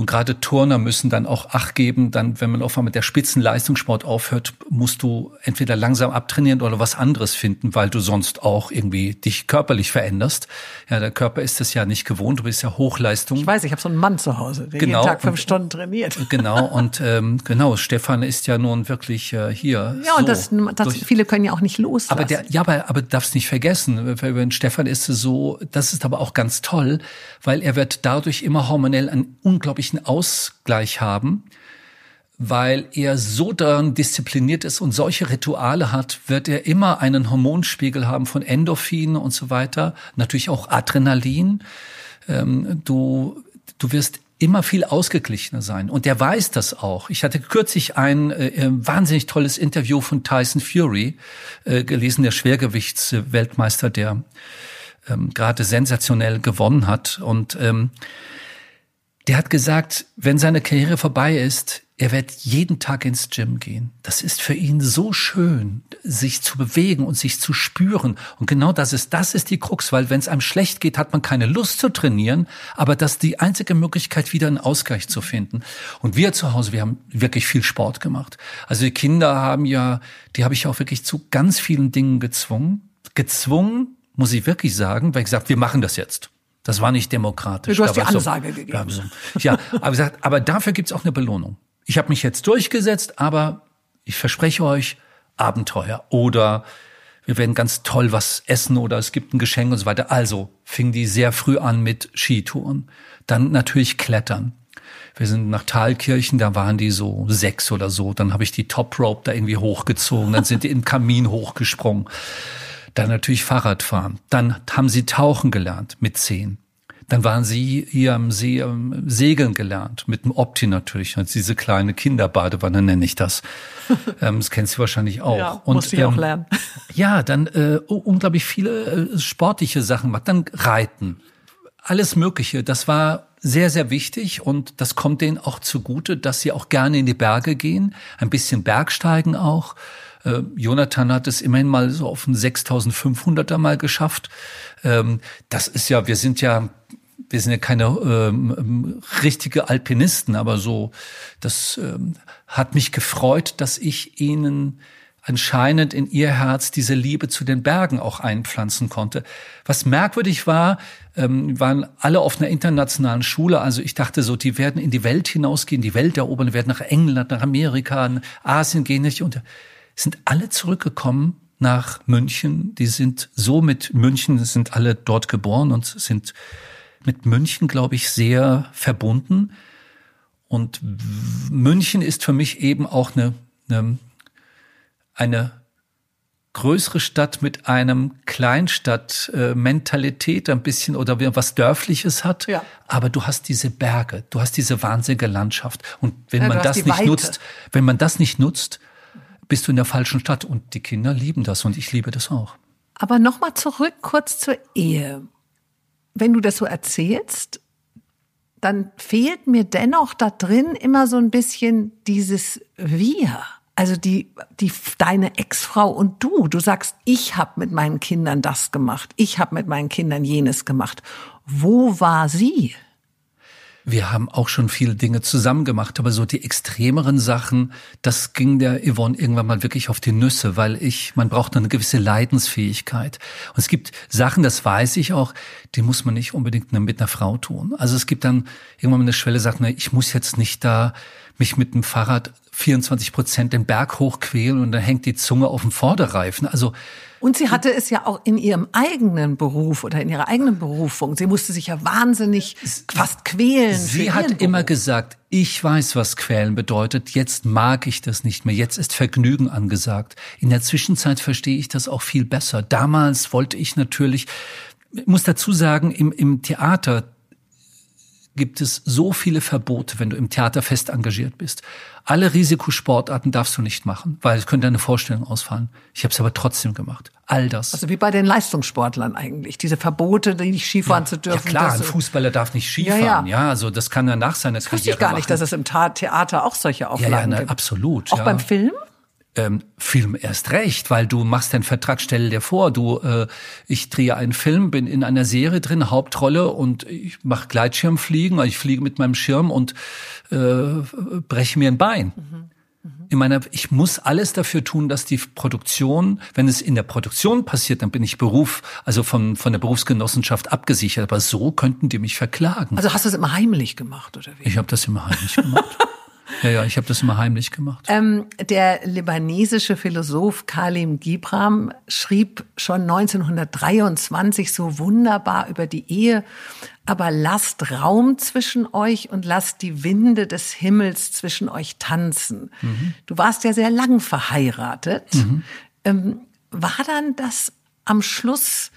Und gerade Turner müssen dann auch Acht geben, dann, wenn man auf einmal mit der Spitzenleistungssport aufhört, musst du entweder langsam abtrainieren oder was anderes finden, weil du sonst auch irgendwie dich körperlich veränderst. Ja, der Körper ist das ja nicht gewohnt, du bist ja Hochleistung. Ich weiß, ich habe so einen Mann zu Hause, der genau, jeden Tag fünf und, Stunden trainiert. Genau, und ähm, genau, Stefan ist ja nun wirklich äh, hier. Ja, so, und das, das durch, viele können ja auch nicht loslassen. Aber der, ja, aber, aber darfst nicht vergessen, wenn Stefan ist so, das ist aber auch ganz toll, weil er wird dadurch immer hormonell ein unglaublich unglaublichen Ausgleich haben, weil er so daran diszipliniert ist und solche Rituale hat, wird er immer einen Hormonspiegel haben von Endorphin und so weiter, natürlich auch Adrenalin. Ähm, du, du wirst immer viel ausgeglichener sein. Und der weiß das auch. Ich hatte kürzlich ein äh, äh wahnsinnig tolles Interview von Tyson Fury äh, gelesen, der Schwergewichtsweltmeister, der ähm, gerade sensationell gewonnen hat. Und ähm, der hat gesagt, wenn seine Karriere vorbei ist, er wird jeden Tag ins Gym gehen. Das ist für ihn so schön, sich zu bewegen und sich zu spüren. Und genau das ist, das ist die Krux, weil wenn es einem schlecht geht, hat man keine Lust zu trainieren, aber das ist die einzige Möglichkeit, wieder einen Ausgleich zu finden. Und wir zu Hause, wir haben wirklich viel Sport gemacht. Also die Kinder haben ja, die habe ich auch wirklich zu ganz vielen Dingen gezwungen. Gezwungen, muss ich wirklich sagen, weil ich gesagt, wir machen das jetzt. Das war nicht demokratisch. Du hast die Ansage so, gegeben. So. Ja, aber gesagt, aber dafür gibt's auch eine Belohnung. Ich habe mich jetzt durchgesetzt, aber ich verspreche euch Abenteuer oder wir werden ganz toll was essen oder es gibt ein Geschenk und so weiter. Also fing die sehr früh an mit Skitouren. Dann natürlich Klettern. wir sind nach Thalkirchen, da waren die so sechs oder so. Dann habe ich die Top Rope da irgendwie hochgezogen. Dann sind die im Kamin hochgesprungen. Dann natürlich Fahrradfahren. Dann haben sie tauchen gelernt mit zehn. Dann waren sie hier am See ähm, segeln gelernt, mit dem Opti natürlich, also diese kleine Kinderbadewanne nenne ich das. ähm, das kennst du wahrscheinlich auch. Ja, und muss ich ähm, auch lernen. Ja, dann äh, unglaublich viele äh, sportliche Sachen gemacht. Dann Reiten, alles Mögliche. Das war sehr, sehr wichtig und das kommt denen auch zugute, dass sie auch gerne in die Berge gehen, ein bisschen Bergsteigen auch. Äh, Jonathan hat es immerhin mal so auf einen 6500er mal geschafft. Ähm, das ist ja, wir sind ja wir sind ja keine ähm, richtige Alpinisten, aber so, das ähm, hat mich gefreut, dass ich ihnen anscheinend in ihr Herz diese Liebe zu den Bergen auch einpflanzen konnte. Was merkwürdig war, ähm, waren alle auf einer internationalen Schule. Also ich dachte so, die werden in die Welt hinausgehen, die Welt erobern, werden nach England, nach Amerika, nach Asien gehen nicht. Und sind alle zurückgekommen nach München. Die sind so mit München, sind alle dort geboren und sind mit München, glaube ich, sehr verbunden. Und München ist für mich eben auch eine, eine, eine größere Stadt mit einem Kleinstadt-Mentalität ein bisschen oder was Dörfliches hat. Ja. Aber du hast diese Berge, du hast diese wahnsinnige Landschaft. Und wenn ja, man das nicht Weite. nutzt, wenn man das nicht nutzt, bist du in der falschen Stadt. Und die Kinder lieben das und ich liebe das auch. Aber nochmal zurück kurz zur Ehe wenn du das so erzählst, dann fehlt mir dennoch da drin immer so ein bisschen dieses Wir. Also die, die, deine Ex-Frau und du, du sagst, ich habe mit meinen Kindern das gemacht, ich habe mit meinen Kindern jenes gemacht. Wo war sie? Wir haben auch schon viele Dinge zusammen gemacht, aber so die extremeren Sachen, das ging der Yvonne irgendwann mal wirklich auf die Nüsse, weil ich, man braucht eine gewisse Leidensfähigkeit. Und es gibt Sachen, das weiß ich auch, die muss man nicht unbedingt mit einer Frau tun. Also es gibt dann irgendwann mal eine Schwelle, sagt, na, ich muss jetzt nicht da mich mit dem Fahrrad 24 Prozent den Berg hochquälen und dann hängt die Zunge auf dem Vorderreifen. Also und sie hatte es ja auch in ihrem eigenen Beruf oder in ihrer eigenen Berufung. Sie musste sich ja wahnsinnig fast quälen. Sie hat Beruf. immer gesagt, ich weiß, was quälen bedeutet. Jetzt mag ich das nicht mehr. Jetzt ist Vergnügen angesagt. In der Zwischenzeit verstehe ich das auch viel besser. Damals wollte ich natürlich, ich muss dazu sagen, im, im Theater gibt es so viele Verbote, wenn du im Theater fest engagiert bist. Alle Risikosportarten darfst du nicht machen, weil es könnte eine Vorstellung ausfallen. Ich habe es aber trotzdem gemacht. All das. Also wie bei den Leistungssportlern eigentlich. Diese Verbote, die nicht Skifahren ja, zu dürfen. Ja klar, ein Fußballer darf nicht Skifahren. Ja, ja. ja, also das kann er nach seiner das Karriere ich gar nicht, dass es im Theater auch solche Auflagen ja, ja, ne, gibt. Absolut. Auch ja. beim Film? Ähm, Film erst recht, weil du machst den Vertrag, stell dir vor, du, äh, ich drehe einen Film, bin in einer Serie drin, Hauptrolle und ich mache Gleitschirmfliegen, ich fliege mit meinem Schirm und äh, breche mir ein Bein. Mhm. In meiner, ich muss alles dafür tun, dass die Produktion, wenn es in der Produktion passiert, dann bin ich Beruf, also von, von der Berufsgenossenschaft abgesichert. Aber so könnten die mich verklagen. Also hast du es immer heimlich gemacht, oder wie? Ich habe das immer heimlich gemacht. Ja, ja, ich habe das immer heimlich gemacht. Ähm, der libanesische Philosoph Kalim Gibram schrieb schon 1923 so wunderbar über die Ehe, aber lasst Raum zwischen euch und lasst die Winde des Himmels zwischen euch tanzen. Mhm. Du warst ja sehr lang verheiratet. Mhm. Ähm, war dann das am Schluss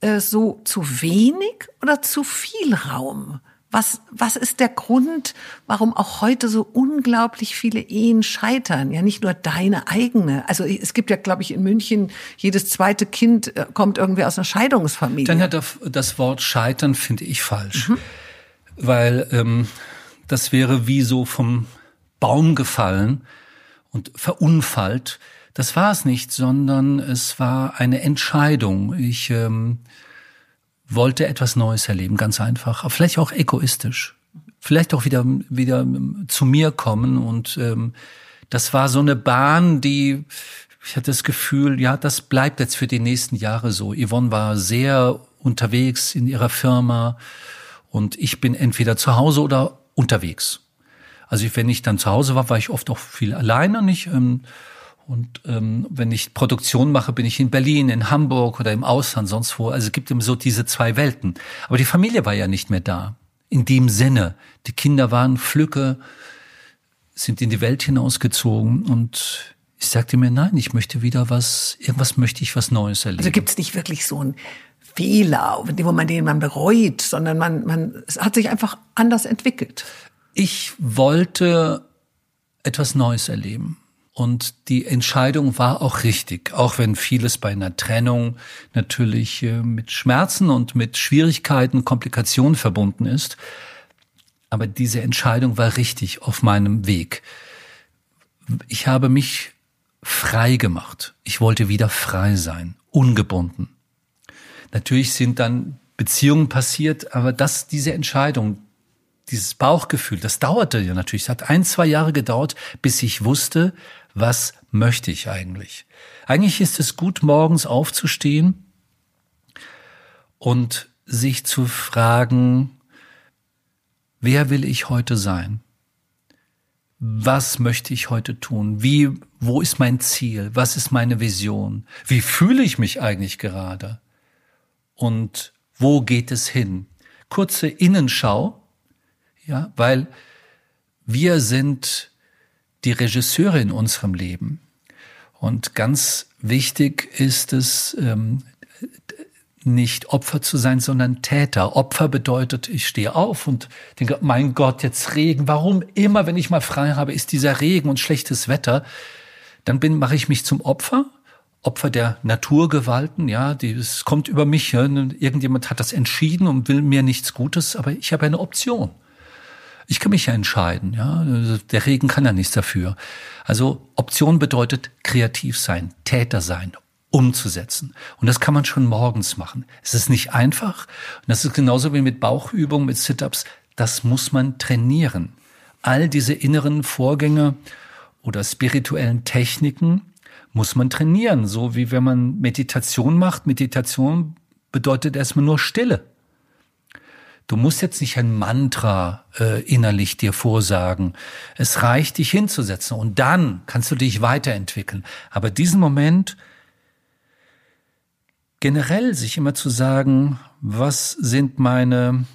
äh, so zu wenig oder zu viel Raum? Was, was ist der Grund, warum auch heute so unglaublich viele Ehen scheitern? Ja, nicht nur deine eigene. Also es gibt ja, glaube ich, in München jedes zweite Kind äh, kommt irgendwie aus einer Scheidungsfamilie. Dann hat das Wort scheitern finde ich falsch, mhm. weil ähm, das wäre wie so vom Baum gefallen und verunfallt. Das war es nicht, sondern es war eine Entscheidung. Ich ähm, wollte etwas Neues erleben, ganz einfach. vielleicht auch egoistisch. Vielleicht auch wieder, wieder zu mir kommen. Und ähm, das war so eine Bahn, die, ich hatte das Gefühl, ja, das bleibt jetzt für die nächsten Jahre so. Yvonne war sehr unterwegs in ihrer Firma und ich bin entweder zu Hause oder unterwegs. Also wenn ich dann zu Hause war, war ich oft auch viel alleine nicht. Ähm, und ähm, wenn ich Produktion mache, bin ich in Berlin, in Hamburg oder im Ausland, sonst wo. Also es gibt eben so diese zwei Welten. Aber die Familie war ja nicht mehr da. in dem Sinne. Die Kinder waren Flücke, sind in die Welt hinausgezogen und ich sagte mir, nein, ich möchte wieder was, irgendwas möchte ich was Neues erleben. Also gibt es nicht wirklich so ein Fehler, wo man den man bereut, sondern man, man, es hat sich einfach anders entwickelt. Ich wollte etwas Neues erleben. Und die Entscheidung war auch richtig, auch wenn vieles bei einer Trennung natürlich äh, mit Schmerzen und mit Schwierigkeiten, Komplikationen verbunden ist. Aber diese Entscheidung war richtig auf meinem Weg. Ich habe mich frei gemacht. Ich wollte wieder frei sein, ungebunden. Natürlich sind dann Beziehungen passiert, aber das, diese Entscheidung, dieses Bauchgefühl, das dauerte ja natürlich. Es hat ein, zwei Jahre gedauert, bis ich wusste, was möchte ich eigentlich. Eigentlich ist es gut, morgens aufzustehen und sich zu fragen, wer will ich heute sein? Was möchte ich heute tun? Wie, wo ist mein Ziel? Was ist meine Vision? Wie fühle ich mich eigentlich gerade? Und wo geht es hin? Kurze Innenschau, ja, weil wir sind die Regisseure in unserem Leben. Und ganz wichtig ist es, ähm, nicht Opfer zu sein, sondern Täter. Opfer bedeutet, ich stehe auf und denke, mein Gott, jetzt Regen. Warum immer, wenn ich mal frei habe, ist dieser Regen und schlechtes Wetter? Dann bin, mache ich mich zum Opfer. Opfer der Naturgewalten, ja, die, es kommt über mich, ja, irgendjemand hat das entschieden und will mir nichts Gutes, aber ich habe eine Option. Ich kann mich ja entscheiden, ja. Der Regen kann ja nichts dafür. Also Option bedeutet kreativ sein, Täter sein, umzusetzen. Und das kann man schon morgens machen. Es ist nicht einfach. Und das ist genauso wie mit Bauchübungen, mit Sit-ups. Das muss man trainieren. All diese inneren Vorgänge oder spirituellen Techniken muss man trainieren. So wie wenn man Meditation macht. Meditation bedeutet erstmal nur Stille. Du musst jetzt nicht ein Mantra äh, innerlich dir vorsagen. Es reicht, dich hinzusetzen und dann kannst du dich weiterentwickeln. Aber diesen Moment generell sich immer zu sagen, was sind meine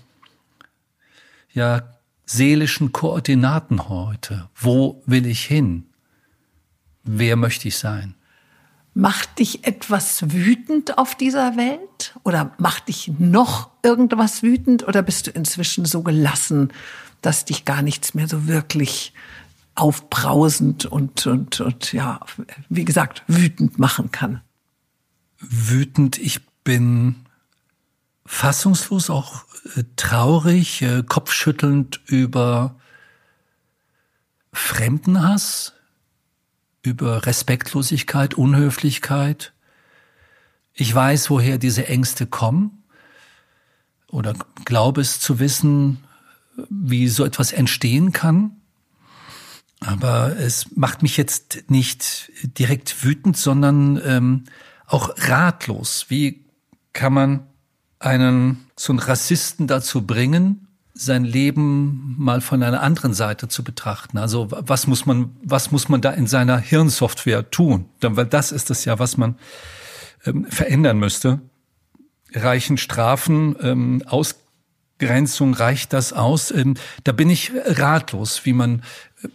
ja seelischen Koordinaten heute? Wo will ich hin? Wer möchte ich sein? Macht dich etwas wütend auf dieser Welt? Oder macht dich noch irgendwas wütend? Oder bist du inzwischen so gelassen, dass dich gar nichts mehr so wirklich aufbrausend und, und, und ja, wie gesagt, wütend machen kann? Wütend, ich bin fassungslos, auch äh, traurig, äh, kopfschüttelnd über Fremdenhass, über Respektlosigkeit, Unhöflichkeit. Ich weiß, woher diese Ängste kommen oder glaube es zu wissen, wie so etwas entstehen kann. Aber es macht mich jetzt nicht direkt wütend, sondern ähm, auch ratlos. Wie kann man einen so einen Rassisten dazu bringen, sein Leben mal von einer anderen Seite zu betrachten. Also was muss man, was muss man da in seiner Hirnsoftware tun? Weil das ist es ja, was man ähm, verändern müsste. Reichen Strafen, ähm, Ausgrenzung, reicht das aus? Ähm, da bin ich ratlos, wie man äh,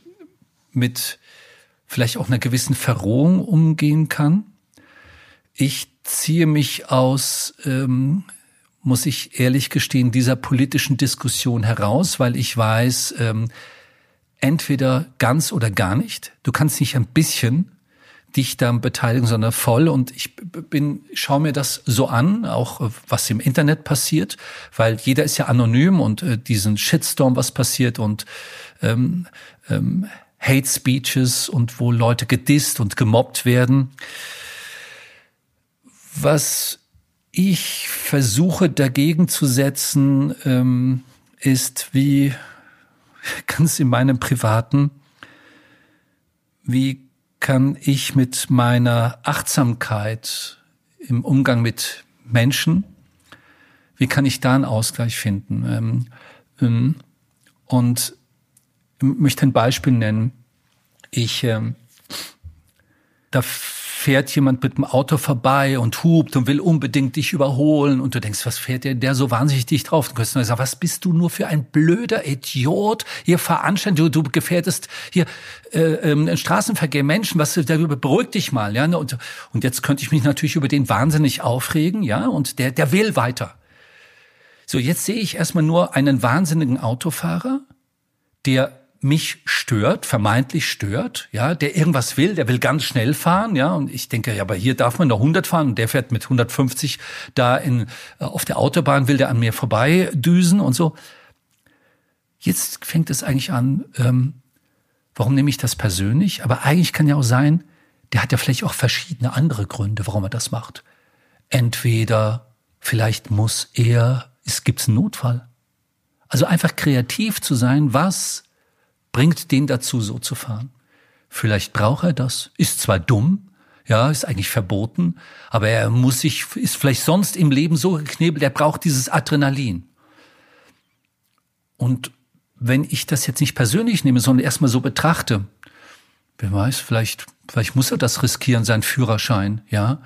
mit vielleicht auch einer gewissen Verrohung umgehen kann. Ich ziehe mich aus ähm, muss ich ehrlich gestehen, dieser politischen Diskussion heraus, weil ich weiß, ähm, entweder ganz oder gar nicht. Du kannst nicht ein bisschen dich da beteiligen, sondern voll. Und ich bin, schaue mir das so an, auch äh, was im Internet passiert, weil jeder ist ja anonym und äh, diesen Shitstorm, was passiert und ähm, ähm, Hate Speeches und wo Leute gedisst und gemobbt werden. Was ich versuche dagegen zu setzen, ähm, ist wie ganz in meinem privaten, wie kann ich mit meiner Achtsamkeit im Umgang mit Menschen, wie kann ich da einen Ausgleich finden? Ähm, ähm, und möchte ein Beispiel nennen. Ich, ähm, da fährt jemand mit dem Auto vorbei und hupt und will unbedingt dich überholen und du denkst, was fährt der, der so wahnsinnig dich drauf? Du kannst nur sagen, was bist du nur für ein blöder Idiot? Hier veranständig, du, du gefährdest hier äh, ähm, Straßenverkehr, Menschen, was darüber beruhig dich mal, ja. Und, und jetzt könnte ich mich natürlich über den wahnsinnig aufregen, ja, und der, der will weiter. So, jetzt sehe ich erstmal nur einen wahnsinnigen Autofahrer, der mich stört, vermeintlich stört, ja, der irgendwas will, der will ganz schnell fahren, ja, und ich denke, ja, aber hier darf man nur 100 fahren und der fährt mit 150 da in äh, auf der Autobahn will der an mir vorbei düsen und so. Jetzt fängt es eigentlich an, ähm, warum nehme ich das persönlich? Aber eigentlich kann ja auch sein, der hat ja vielleicht auch verschiedene andere Gründe, warum er das macht. Entweder vielleicht muss er, es gibt einen Notfall. Also einfach kreativ zu sein, was bringt den dazu, so zu fahren. Vielleicht braucht er das, ist zwar dumm, ja, ist eigentlich verboten, aber er muss sich, ist vielleicht sonst im Leben so geknebelt, er braucht dieses Adrenalin. Und wenn ich das jetzt nicht persönlich nehme, sondern erstmal so betrachte, wer weiß, vielleicht, vielleicht muss er das riskieren, seinen Führerschein, ja.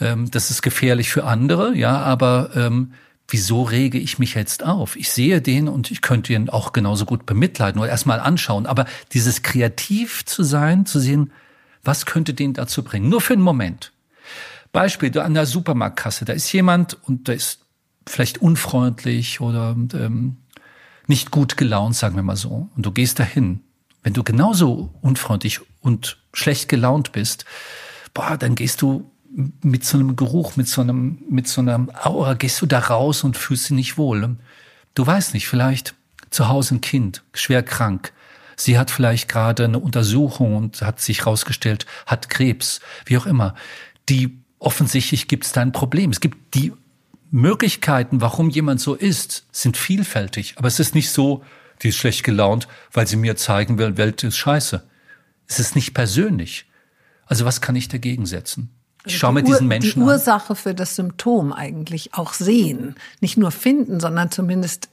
Ähm, das ist gefährlich für andere, ja, aber ähm, wieso rege ich mich jetzt auf? Ich sehe den und ich könnte ihn auch genauso gut bemitleiden oder erstmal anschauen. Aber dieses kreativ zu sein, zu sehen, was könnte den dazu bringen? Nur für einen Moment. Beispiel, du an der Supermarktkasse, da ist jemand und der ist vielleicht unfreundlich oder ähm, nicht gut gelaunt, sagen wir mal so. Und du gehst dahin. Wenn du genauso unfreundlich und schlecht gelaunt bist, boah, dann gehst du mit so einem Geruch, mit so einem, mit so einer Aura gehst du da raus und fühlst dich nicht wohl. Du weißt nicht, vielleicht zu Hause ein Kind, schwer krank. Sie hat vielleicht gerade eine Untersuchung und hat sich rausgestellt, hat Krebs, wie auch immer. Die offensichtlich gibt es da ein Problem. Es gibt die Möglichkeiten, warum jemand so ist, sind vielfältig. Aber es ist nicht so, die ist schlecht gelaunt, weil sie mir zeigen will, Welt ist scheiße. Es ist nicht persönlich. Also was kann ich dagegen setzen? Ich schaue mir diesen Menschen die Ursache für das Symptom eigentlich auch sehen. Nicht nur finden, sondern zumindest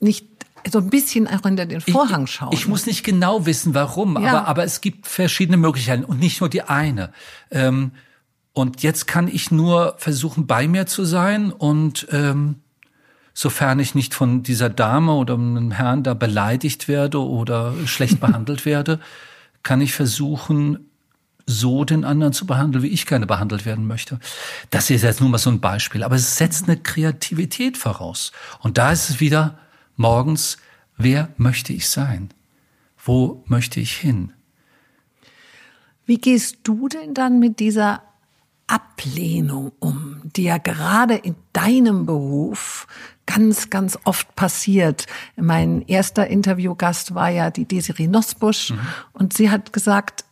nicht so ein bisschen auch hinter den Vorhang schauen. Ich, ich muss nicht genau wissen, warum, ja. aber, aber es gibt verschiedene Möglichkeiten und nicht nur die eine. Ähm, und jetzt kann ich nur versuchen, bei mir zu sein und ähm, sofern ich nicht von dieser Dame oder einem Herrn da beleidigt werde oder schlecht behandelt werde, kann ich versuchen, so den anderen zu behandeln, wie ich gerne behandelt werden möchte. Das ist jetzt nur mal so ein Beispiel, aber es setzt eine Kreativität voraus. Und da ist es wieder morgens, wer möchte ich sein? Wo möchte ich hin? Wie gehst du denn dann mit dieser Ablehnung um, die ja gerade in deinem Beruf ganz, ganz oft passiert. Mein erster Interviewgast war ja die Desiree Nussbusch mhm. und sie hat gesagt,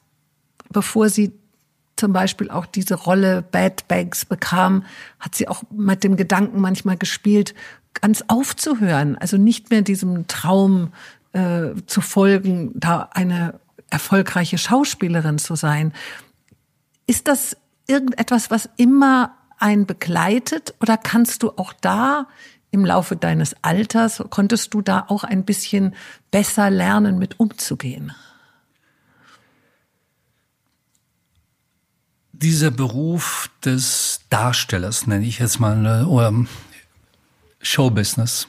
bevor sie zum Beispiel auch diese Rolle Bad Bags bekam, hat sie auch mit dem Gedanken manchmal gespielt, ganz aufzuhören, also nicht mehr diesem Traum äh, zu folgen, da eine erfolgreiche Schauspielerin zu sein. Ist das irgendetwas, was immer einen begleitet oder kannst du auch da im Laufe deines Alters, konntest du da auch ein bisschen besser lernen, mit umzugehen? Dieser Beruf des Darstellers, nenne ich jetzt mal, ne, oder Showbusiness,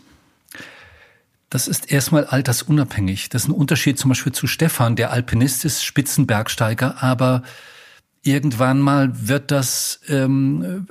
das ist erstmal altersunabhängig. Das ist ein Unterschied zum Beispiel zu Stefan, der Alpinist ist, Spitzenbergsteiger, aber irgendwann mal wird das ähm,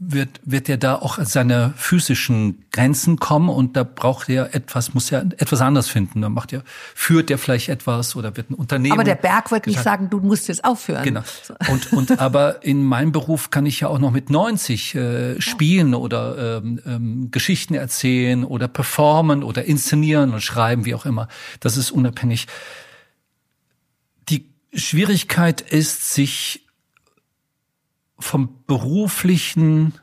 wird, wird er da auch an seine physischen Grenzen kommen und da braucht er etwas, muss er etwas anderes finden. Da macht er, führt er vielleicht etwas oder wird ein Unternehmen. Aber der Berg wird nicht sagen, du musst jetzt aufhören. Genau. Und, und aber in meinem Beruf kann ich ja auch noch mit 90 äh, spielen oder ähm, ähm, Geschichten erzählen oder performen oder inszenieren und schreiben, wie auch immer. Das ist unabhängig. Die Schwierigkeit ist, sich vom beruflichen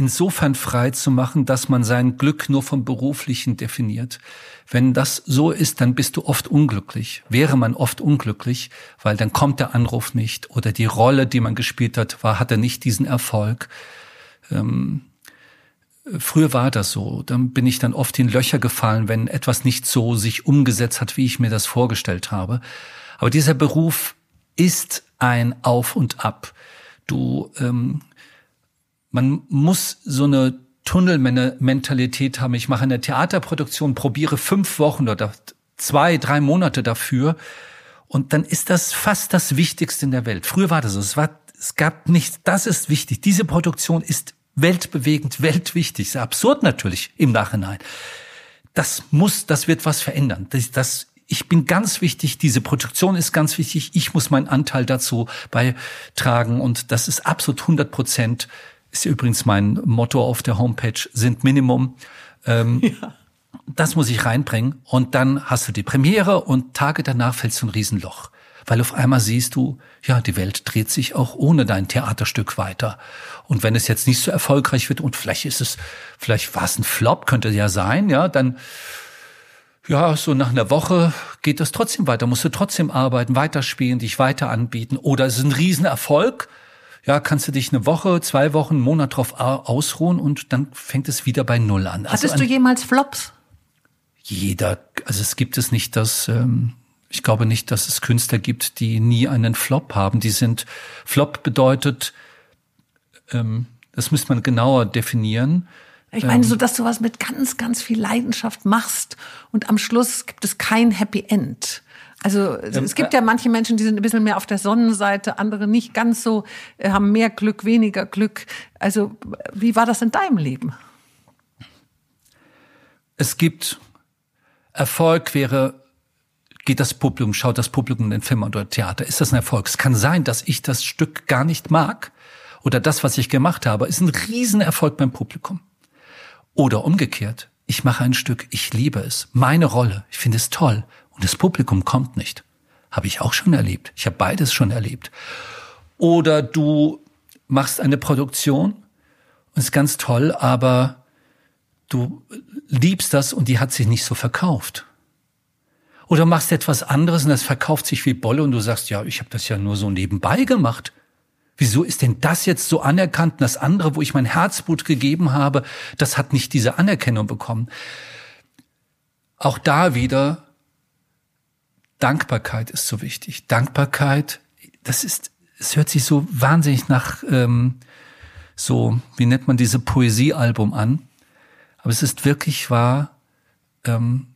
insofern frei zu machen, dass man sein Glück nur vom beruflichen definiert. Wenn das so ist, dann bist du oft unglücklich. Wäre man oft unglücklich, weil dann kommt der Anruf nicht oder die Rolle, die man gespielt hat, war, hatte nicht diesen Erfolg. Ähm, früher war das so. Dann bin ich dann oft in Löcher gefallen, wenn etwas nicht so sich umgesetzt hat, wie ich mir das vorgestellt habe. Aber dieser Beruf ist ein Auf und Ab. Du, ähm, man muss so eine Tunnelmentalität haben. Ich mache eine Theaterproduktion, probiere fünf Wochen oder zwei, drei Monate dafür. Und dann ist das fast das Wichtigste in der Welt. Früher war das so. Es war, es gab nichts. Das ist wichtig. Diese Produktion ist weltbewegend, weltwichtig. Ist absurd natürlich im Nachhinein. Das muss, das wird was verändern. Das, das, ich bin ganz wichtig, diese Produktion ist ganz wichtig, ich muss meinen Anteil dazu beitragen und das ist absolut 100 Prozent, ist übrigens mein Motto auf der Homepage, sind Minimum. Ähm, ja. Das muss ich reinbringen und dann hast du die Premiere und Tage danach fällst du ein Riesenloch. Weil auf einmal siehst du, ja, die Welt dreht sich auch ohne dein Theaterstück weiter. Und wenn es jetzt nicht so erfolgreich wird und vielleicht ist es, vielleicht war es ein Flop, könnte ja sein, ja, dann, ja, so nach einer Woche geht das trotzdem weiter, musst du trotzdem arbeiten, weiterspielen, dich weiter anbieten. Oder es ist ein Riesenerfolg, ja, kannst du dich eine Woche, zwei Wochen, einen Monat drauf ausruhen und dann fängt es wieder bei Null an. Also Hattest du jemals Flops? Jeder, also es gibt es nicht, dass ähm, ich glaube nicht, dass es Künstler gibt, die nie einen Flop haben. Die sind Flop bedeutet, ähm, das müsste man genauer definieren. Ich meine, so dass du was mit ganz, ganz viel Leidenschaft machst und am Schluss gibt es kein Happy End. Also es gibt ja manche Menschen, die sind ein bisschen mehr auf der Sonnenseite, andere nicht ganz so, äh, haben mehr Glück, weniger Glück. Also wie war das in deinem Leben? Es gibt Erfolg wäre geht das Publikum, schaut das Publikum in den Film oder Theater, ist das ein Erfolg? Es kann sein, dass ich das Stück gar nicht mag oder das, was ich gemacht habe, ist ein Riesenerfolg beim Publikum. Oder umgekehrt, ich mache ein Stück, ich liebe es, meine Rolle, ich finde es toll und das Publikum kommt nicht. Habe ich auch schon erlebt. Ich habe beides schon erlebt. Oder du machst eine Produktion und ist ganz toll, aber du liebst das und die hat sich nicht so verkauft. Oder machst etwas anderes und das verkauft sich wie Bolle und du sagst, ja, ich habe das ja nur so nebenbei gemacht. Wieso ist denn das jetzt so anerkannt und das andere, wo ich mein Herzblut gegeben habe, das hat nicht diese Anerkennung bekommen? Auch da wieder, Dankbarkeit ist so wichtig. Dankbarkeit, das ist, es hört sich so wahnsinnig nach, ähm, so, wie nennt man diese Poesiealbum an? Aber es ist wirklich wahr, ähm,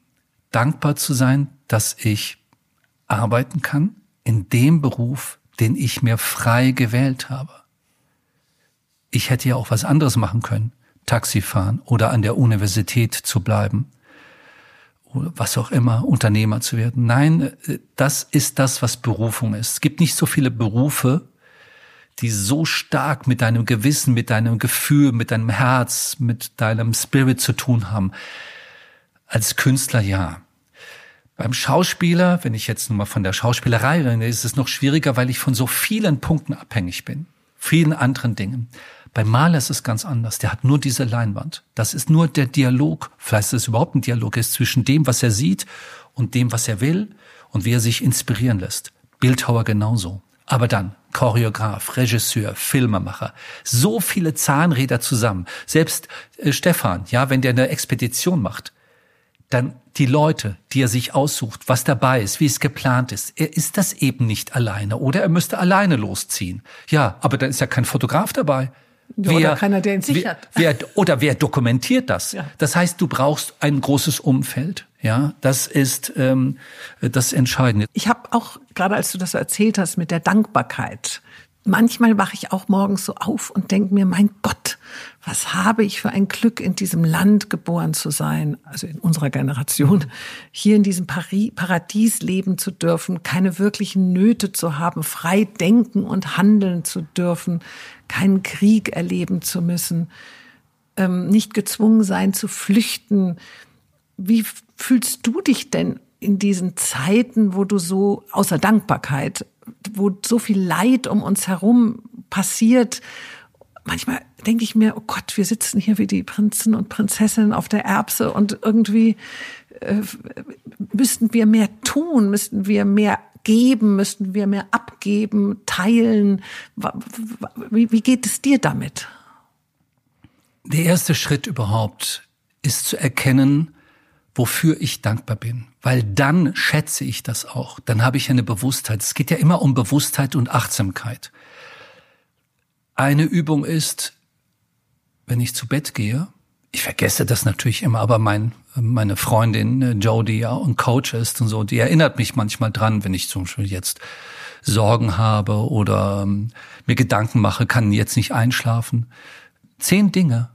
dankbar zu sein, dass ich arbeiten kann in dem Beruf, den ich mir frei gewählt habe. Ich hätte ja auch was anderes machen können, Taxi fahren oder an der Universität zu bleiben oder was auch immer, Unternehmer zu werden. Nein, das ist das, was Berufung ist. Es gibt nicht so viele Berufe, die so stark mit deinem Gewissen, mit deinem Gefühl, mit deinem Herz, mit deinem Spirit zu tun haben. Als Künstler ja. Beim Schauspieler, wenn ich jetzt nun mal von der Schauspielerei rede, ist es noch schwieriger, weil ich von so vielen Punkten abhängig bin. Vielen anderen Dingen. Beim Maler ist es ganz anders. Der hat nur diese Leinwand. Das ist nur der Dialog. Vielleicht ist es überhaupt ein Dialog ist zwischen dem, was er sieht und dem, was er will und wie er sich inspirieren lässt. Bildhauer genauso. Aber dann Choreograf, Regisseur, Filmemacher, so viele Zahnräder zusammen. Selbst äh, Stefan, ja, wenn der eine Expedition macht, dann die Leute, die er sich aussucht, was dabei ist, wie es geplant ist. Er ist das eben nicht alleine oder er müsste alleine losziehen. Ja, aber dann ist ja kein Fotograf dabei. Ja, wer, oder keiner, der ihn sichert. Wer, wer, oder wer dokumentiert das? Ja. Das heißt, du brauchst ein großes Umfeld. Ja, das ist ähm, das Entscheidende. Ich habe auch gerade, als du das erzählt hast mit der Dankbarkeit, manchmal wache ich auch morgens so auf und denke mir, mein Gott, was habe ich für ein Glück, in diesem Land geboren zu sein, also in unserer Generation, hier in diesem Paradies leben zu dürfen, keine wirklichen Nöte zu haben, frei denken und handeln zu dürfen, keinen Krieg erleben zu müssen, ähm, nicht gezwungen sein zu flüchten. Wie fühlst du dich denn in diesen Zeiten, wo du so außer Dankbarkeit wo so viel Leid um uns herum passiert. Manchmal denke ich mir, oh Gott, wir sitzen hier wie die Prinzen und Prinzessinnen auf der Erbse und irgendwie äh, müssten wir mehr tun, müssten wir mehr geben, müssten wir mehr abgeben, teilen. Wie, wie geht es dir damit? Der erste Schritt überhaupt ist zu erkennen, wofür ich dankbar bin. Weil dann schätze ich das auch. Dann habe ich eine Bewusstheit. Es geht ja immer um Bewusstheit und Achtsamkeit. Eine Übung ist, wenn ich zu Bett gehe, ich vergesse das natürlich immer, aber mein, meine Freundin äh, Joe, die ja ein Coach ist und so, die erinnert mich manchmal dran, wenn ich zum Beispiel jetzt Sorgen habe oder ähm, mir Gedanken mache, kann jetzt nicht einschlafen. Zehn Dinge,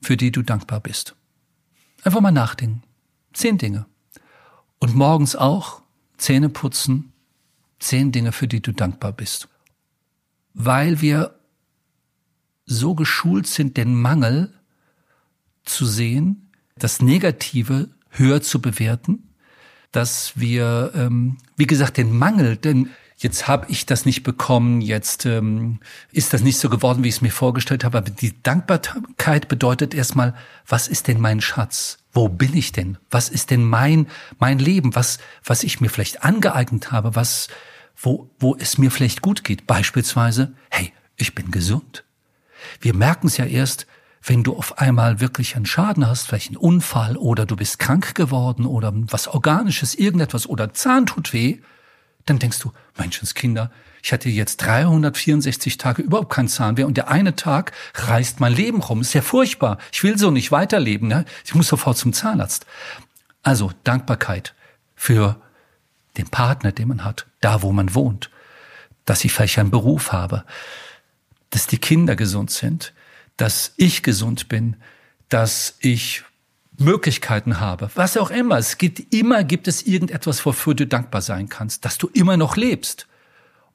für die du dankbar bist. Einfach mal nachdenken. Zehn Dinge. Und morgens auch Zähne putzen, zehn Dinge, für die du dankbar bist. Weil wir so geschult sind, den Mangel zu sehen, das Negative höher zu bewerten, dass wir, ähm, wie gesagt, den Mangel, denn jetzt habe ich das nicht bekommen, jetzt ähm, ist das nicht so geworden, wie ich es mir vorgestellt habe. Aber die Dankbarkeit bedeutet erstmal, was ist denn mein Schatz? Wo bin ich denn? Was ist denn mein mein Leben? Was was ich mir vielleicht angeeignet habe? Was wo wo es mir vielleicht gut geht? Beispielsweise, hey, ich bin gesund. Wir merken es ja erst, wenn du auf einmal wirklich einen Schaden hast, vielleicht einen Unfall oder du bist krank geworden oder was Organisches, irgendetwas oder Zahn tut weh, dann denkst du, Menschenskinder, ich hatte jetzt 364 Tage überhaupt kein Zahnweh und der eine Tag reißt mein Leben rum. Ist ja furchtbar. Ich will so nicht weiterleben. Ne? Ich muss sofort zum Zahnarzt. Also Dankbarkeit für den Partner, den man hat, da wo man wohnt, dass ich vielleicht einen Beruf habe, dass die Kinder gesund sind, dass ich gesund bin, dass ich Möglichkeiten habe, was auch immer. Es gibt immer gibt es irgendetwas, wofür du dankbar sein kannst, dass du immer noch lebst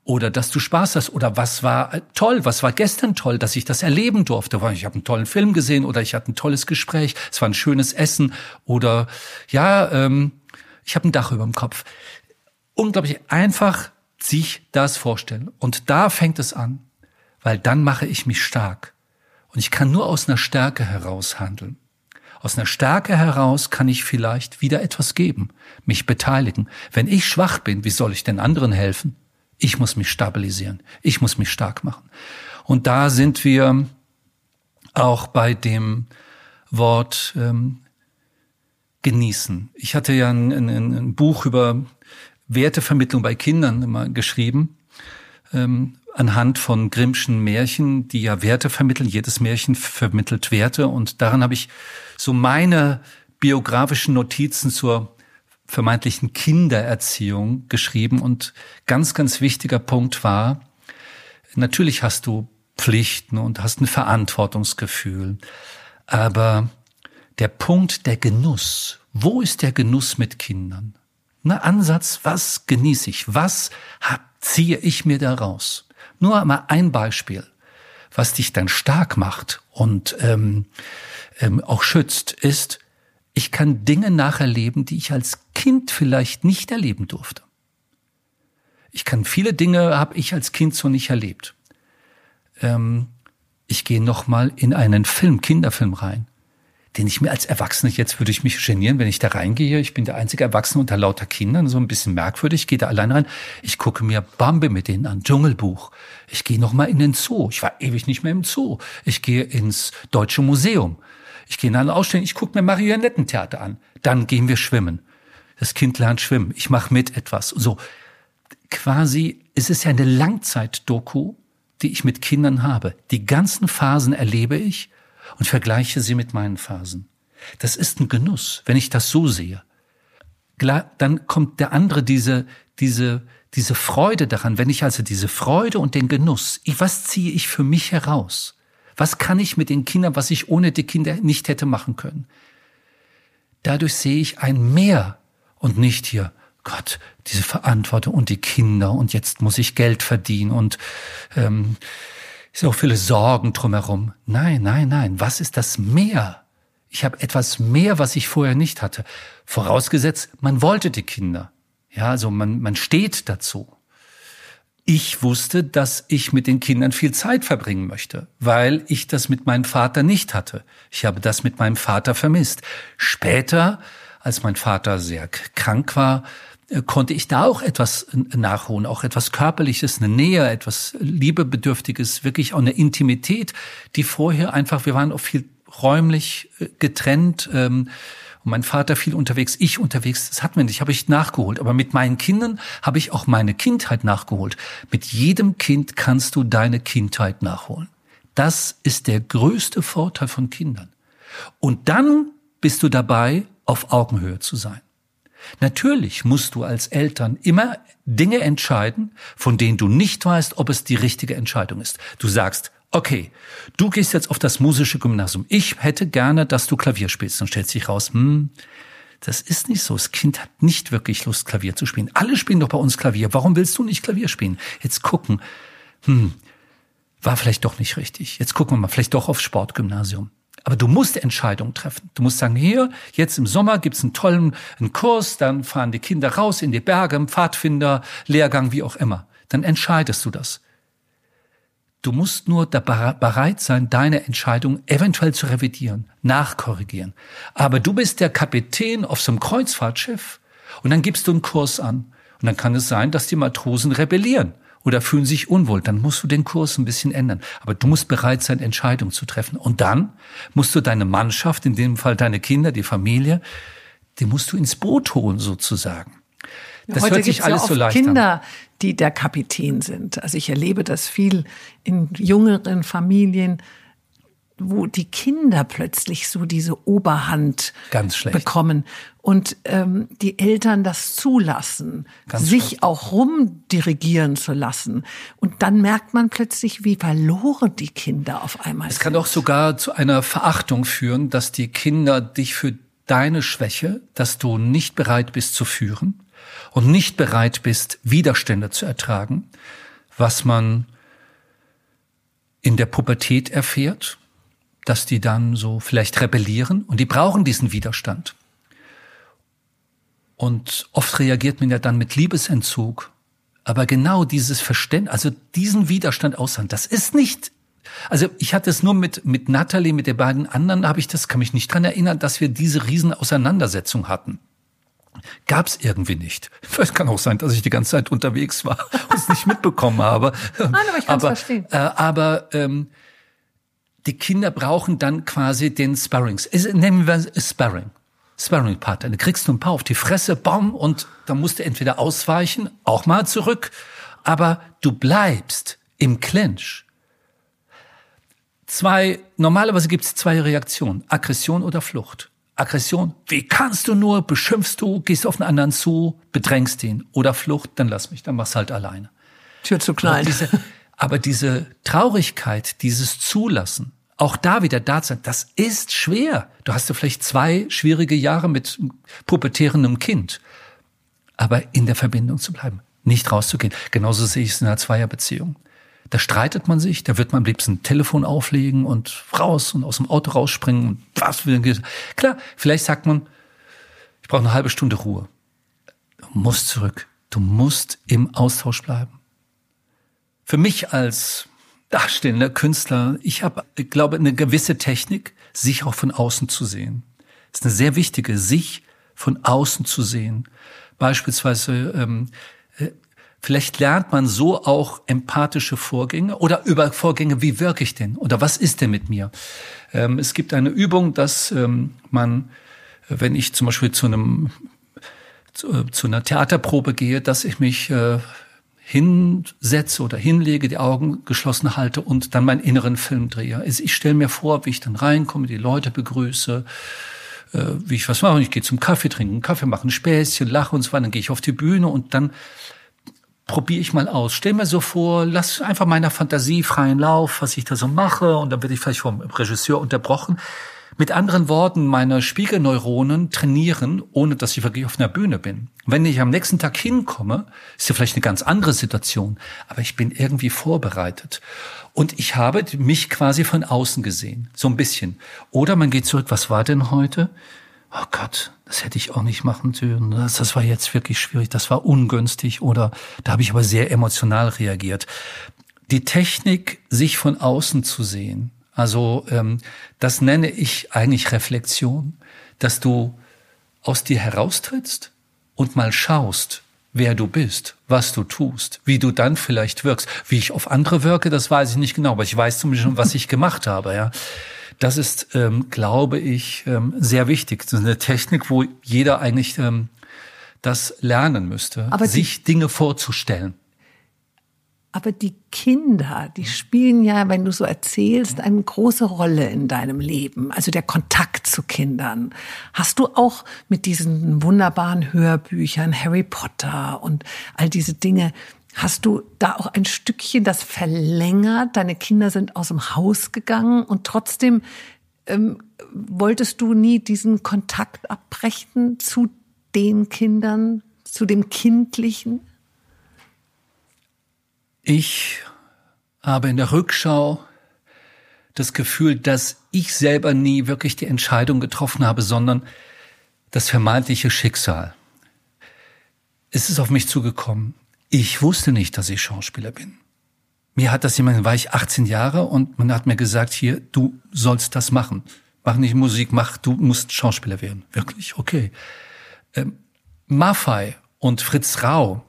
oder dass du Spaß hast oder was war toll, was war gestern toll, dass ich das erleben durfte. Ich habe einen tollen Film gesehen oder ich hatte ein tolles Gespräch, es war ein schönes Essen oder ja, ähm, ich habe ein Dach über dem Kopf. Unglaublich einfach sich das vorstellen und da fängt es an, weil dann mache ich mich stark und ich kann nur aus einer Stärke heraus handeln. Aus einer Stärke heraus kann ich vielleicht wieder etwas geben, mich beteiligen. Wenn ich schwach bin, wie soll ich den anderen helfen? Ich muss mich stabilisieren. Ich muss mich stark machen. Und da sind wir auch bei dem Wort ähm, genießen. Ich hatte ja ein, ein, ein Buch über Wertevermittlung bei Kindern immer geschrieben. Ähm, anhand von Grimmschen Märchen, die ja Werte vermitteln. Jedes Märchen vermittelt Werte und daran habe ich so meine biografischen Notizen zur vermeintlichen Kindererziehung geschrieben und ganz, ganz wichtiger Punkt war, natürlich hast du Pflichten und hast ein Verantwortungsgefühl, aber der Punkt der Genuss, wo ist der Genuss mit Kindern? Na, Ansatz, was genieße ich? Was ziehe ich mir daraus? Nur mal ein Beispiel, was dich dann stark macht und ähm, ähm, auch schützt, ist, ich kann Dinge nacherleben, die ich als Kind vielleicht nicht erleben durfte. Ich kann viele Dinge habe ich als Kind so nicht erlebt. Ähm, ich gehe noch mal in einen Film, Kinderfilm rein den ich mir als Erwachsener, jetzt würde ich mich genieren, wenn ich da reingehe. Ich bin der einzige Erwachsene unter lauter Kindern, so ein bisschen merkwürdig. Ich gehe da allein rein. Ich gucke mir Bambi mit denen an, Dschungelbuch. Ich gehe noch mal in den Zoo. Ich war ewig nicht mehr im Zoo. Ich gehe ins Deutsche Museum. Ich gehe in eine Ausstellung. Ich gucke mir Marionettentheater an. Dann gehen wir schwimmen. Das Kind lernt schwimmen. Ich mache mit etwas. So quasi, es ist ja eine Langzeitdoku, die ich mit Kindern habe. Die ganzen Phasen erlebe ich und vergleiche sie mit meinen Phasen. Das ist ein Genuss, wenn ich das so sehe. Dann kommt der andere diese, diese, diese Freude daran, wenn ich also diese Freude und den Genuss, was ziehe ich für mich heraus? Was kann ich mit den Kindern, was ich ohne die Kinder nicht hätte machen können? Dadurch sehe ich ein Mehr und nicht hier, Gott, diese Verantwortung und die Kinder und jetzt muss ich Geld verdienen und ähm, so viele Sorgen drumherum. Nein, nein, nein. Was ist das mehr? Ich habe etwas mehr, was ich vorher nicht hatte. Vorausgesetzt, man wollte die Kinder. Ja, also man, man steht dazu. Ich wusste, dass ich mit den Kindern viel Zeit verbringen möchte, weil ich das mit meinem Vater nicht hatte. Ich habe das mit meinem Vater vermisst. Später, als mein Vater sehr krank war, äh, konnte ich da auch etwas nachholen, auch etwas Körperliches, eine Nähe, etwas Liebebedürftiges, wirklich auch eine Intimität, die vorher einfach, wir waren auch viel räumlich äh, getrennt. Ähm, und mein Vater viel unterwegs, ich unterwegs, das hat mir nicht, habe ich nachgeholt. Aber mit meinen Kindern habe ich auch meine Kindheit nachgeholt. Mit jedem Kind kannst du deine Kindheit nachholen. Das ist der größte Vorteil von Kindern. Und dann bist du dabei, auf Augenhöhe zu sein. Natürlich musst du als Eltern immer Dinge entscheiden, von denen du nicht weißt, ob es die richtige Entscheidung ist. Du sagst, okay, du gehst jetzt auf das musische Gymnasium. Ich hätte gerne, dass du Klavier spielst. Dann stellt sich raus, hm, das ist nicht so. Das Kind hat nicht wirklich Lust, Klavier zu spielen. Alle spielen doch bei uns Klavier. Warum willst du nicht Klavier spielen? Jetzt gucken, hm, war vielleicht doch nicht richtig. Jetzt gucken wir mal, vielleicht doch aufs Sportgymnasium. Aber du musst Entscheidungen treffen. Du musst sagen, hier, jetzt im Sommer gibt's einen tollen einen Kurs, dann fahren die Kinder raus in die Berge, im Pfadfinder, Lehrgang, wie auch immer. Dann entscheidest du das. Du musst nur bereit sein, deine Entscheidung eventuell zu revidieren, nachkorrigieren. Aber du bist der Kapitän auf so einem Kreuzfahrtschiff und dann gibst du einen Kurs an. Und dann kann es sein, dass die Matrosen rebellieren oder fühlen sich unwohl, dann musst du den Kurs ein bisschen ändern. Aber du musst bereit sein, Entscheidungen zu treffen. Und dann musst du deine Mannschaft, in dem Fall deine Kinder, die Familie, die musst du ins Boot holen sozusagen. Das Heute hört sich alles ja so leicht Kinder, an. Die der Kapitän sind. Also ich erlebe das viel in jüngeren Familien, wo die Kinder plötzlich so diese Oberhand bekommen und ähm, die Eltern das zulassen, Ganz sich schlecht. auch rumdirigieren zu lassen. Und dann merkt man plötzlich, wie verloren die Kinder auf einmal es sind. Es kann auch sogar zu einer Verachtung führen, dass die Kinder dich für deine Schwäche, dass du nicht bereit bist zu führen und nicht bereit bist, Widerstände zu ertragen, was man in der Pubertät erfährt dass die dann so vielleicht rebellieren und die brauchen diesen Widerstand. Und oft reagiert man ja dann mit Liebesentzug. Aber genau dieses Verständnis, also diesen Widerstand aussagen, das ist nicht, also ich hatte es nur mit, mit Natalie, mit den beiden anderen, habe ich das, kann mich nicht dran erinnern, dass wir diese riesen Auseinandersetzung hatten. Gab es irgendwie nicht. Es kann auch sein, dass ich die ganze Zeit unterwegs war und es nicht mitbekommen habe. Nein, aber ich kann es verstehen. Äh, aber ähm, die Kinder brauchen dann quasi den Sparrings. Nehmen wir Sparring. Sparring-Partner. Da kriegst du ein paar auf die Fresse, bam, und dann musst du entweder ausweichen, auch mal zurück, aber du bleibst im Clinch. Zwei, normalerweise gibt es zwei Reaktionen, Aggression oder Flucht. Aggression, wie kannst du nur, beschimpfst du, gehst auf einen anderen zu, bedrängst ihn. Oder Flucht, dann lass mich, dann mach's halt alleine. Tür zu klein. diese, aber diese Traurigkeit, dieses Zulassen, auch da wieder da sein, das ist schwer. Du hast ja vielleicht zwei schwierige Jahre mit pubertärendem Kind. Aber in der Verbindung zu bleiben, nicht rauszugehen. Genauso sehe ich es in einer Zweierbeziehung. Da streitet man sich, da wird man am liebsten ein Telefon auflegen und raus und aus dem Auto rausspringen und was will Klar, vielleicht sagt man, ich brauche eine halbe Stunde Ruhe. Du musst zurück. Du musst im Austausch bleiben für mich als darstellender Künstler, ich habe, ich glaube, eine gewisse Technik, sich auch von außen zu sehen. Das ist eine sehr wichtige, sich von außen zu sehen. Beispielsweise, ähm, äh, vielleicht lernt man so auch empathische Vorgänge oder über Vorgänge, wie wirke ich denn oder was ist denn mit mir? Ähm, es gibt eine Übung, dass ähm, man, wenn ich zum Beispiel zu einem zu, äh, zu einer Theaterprobe gehe, dass ich mich äh, hinsetze oder hinlege, die Augen geschlossen halte und dann meinen inneren Film drehe. Also ich stelle mir vor, wie ich dann reinkomme, die Leute begrüße, äh, wie ich was mache. Ich gehe zum Kaffee trinken, Kaffee machen, Späßchen, lache und so weiter. Dann gehe ich auf die Bühne und dann probiere ich mal aus. Stell mir so vor, lass einfach meiner Fantasie freien Lauf, was ich da so mache und dann werde ich vielleicht vom Regisseur unterbrochen. Mit anderen Worten, meine Spiegelneuronen trainieren, ohne dass ich wirklich auf einer Bühne bin. Wenn ich am nächsten Tag hinkomme, ist ja vielleicht eine ganz andere Situation, aber ich bin irgendwie vorbereitet. Und ich habe mich quasi von außen gesehen, so ein bisschen. Oder man geht zurück, was war denn heute? Oh Gott, das hätte ich auch nicht machen dürfen. Das, das war jetzt wirklich schwierig, das war ungünstig oder da habe ich aber sehr emotional reagiert. Die Technik, sich von außen zu sehen, also ähm, das nenne ich eigentlich Reflexion, dass du aus dir heraustrittst und mal schaust, wer du bist, was du tust, wie du dann vielleicht wirkst. Wie ich auf andere wirke, das weiß ich nicht genau, aber ich weiß zumindest schon, was ich gemacht habe. Ja, Das ist, ähm, glaube ich, ähm, sehr wichtig. Das ist eine Technik, wo jeder eigentlich ähm, das lernen müsste, Aber sich Dinge vorzustellen. Aber die Kinder, die spielen ja, wenn du so erzählst, eine große Rolle in deinem Leben. Also der Kontakt zu Kindern. Hast du auch mit diesen wunderbaren Hörbüchern, Harry Potter und all diese Dinge, hast du da auch ein Stückchen das verlängert? Deine Kinder sind aus dem Haus gegangen und trotzdem ähm, wolltest du nie diesen Kontakt abbrechen zu den Kindern, zu dem Kindlichen? Ich habe in der Rückschau das Gefühl, dass ich selber nie wirklich die Entscheidung getroffen habe, sondern das vermeintliche Schicksal. Es ist auf mich zugekommen. Ich wusste nicht, dass ich Schauspieler bin. Mir hat das jemand, war ich 18 Jahre und man hat mir gesagt, hier, du sollst das machen. Mach nicht Musik, mach, du musst Schauspieler werden. Wirklich? Okay. Ähm, Maffei und Fritz Rau,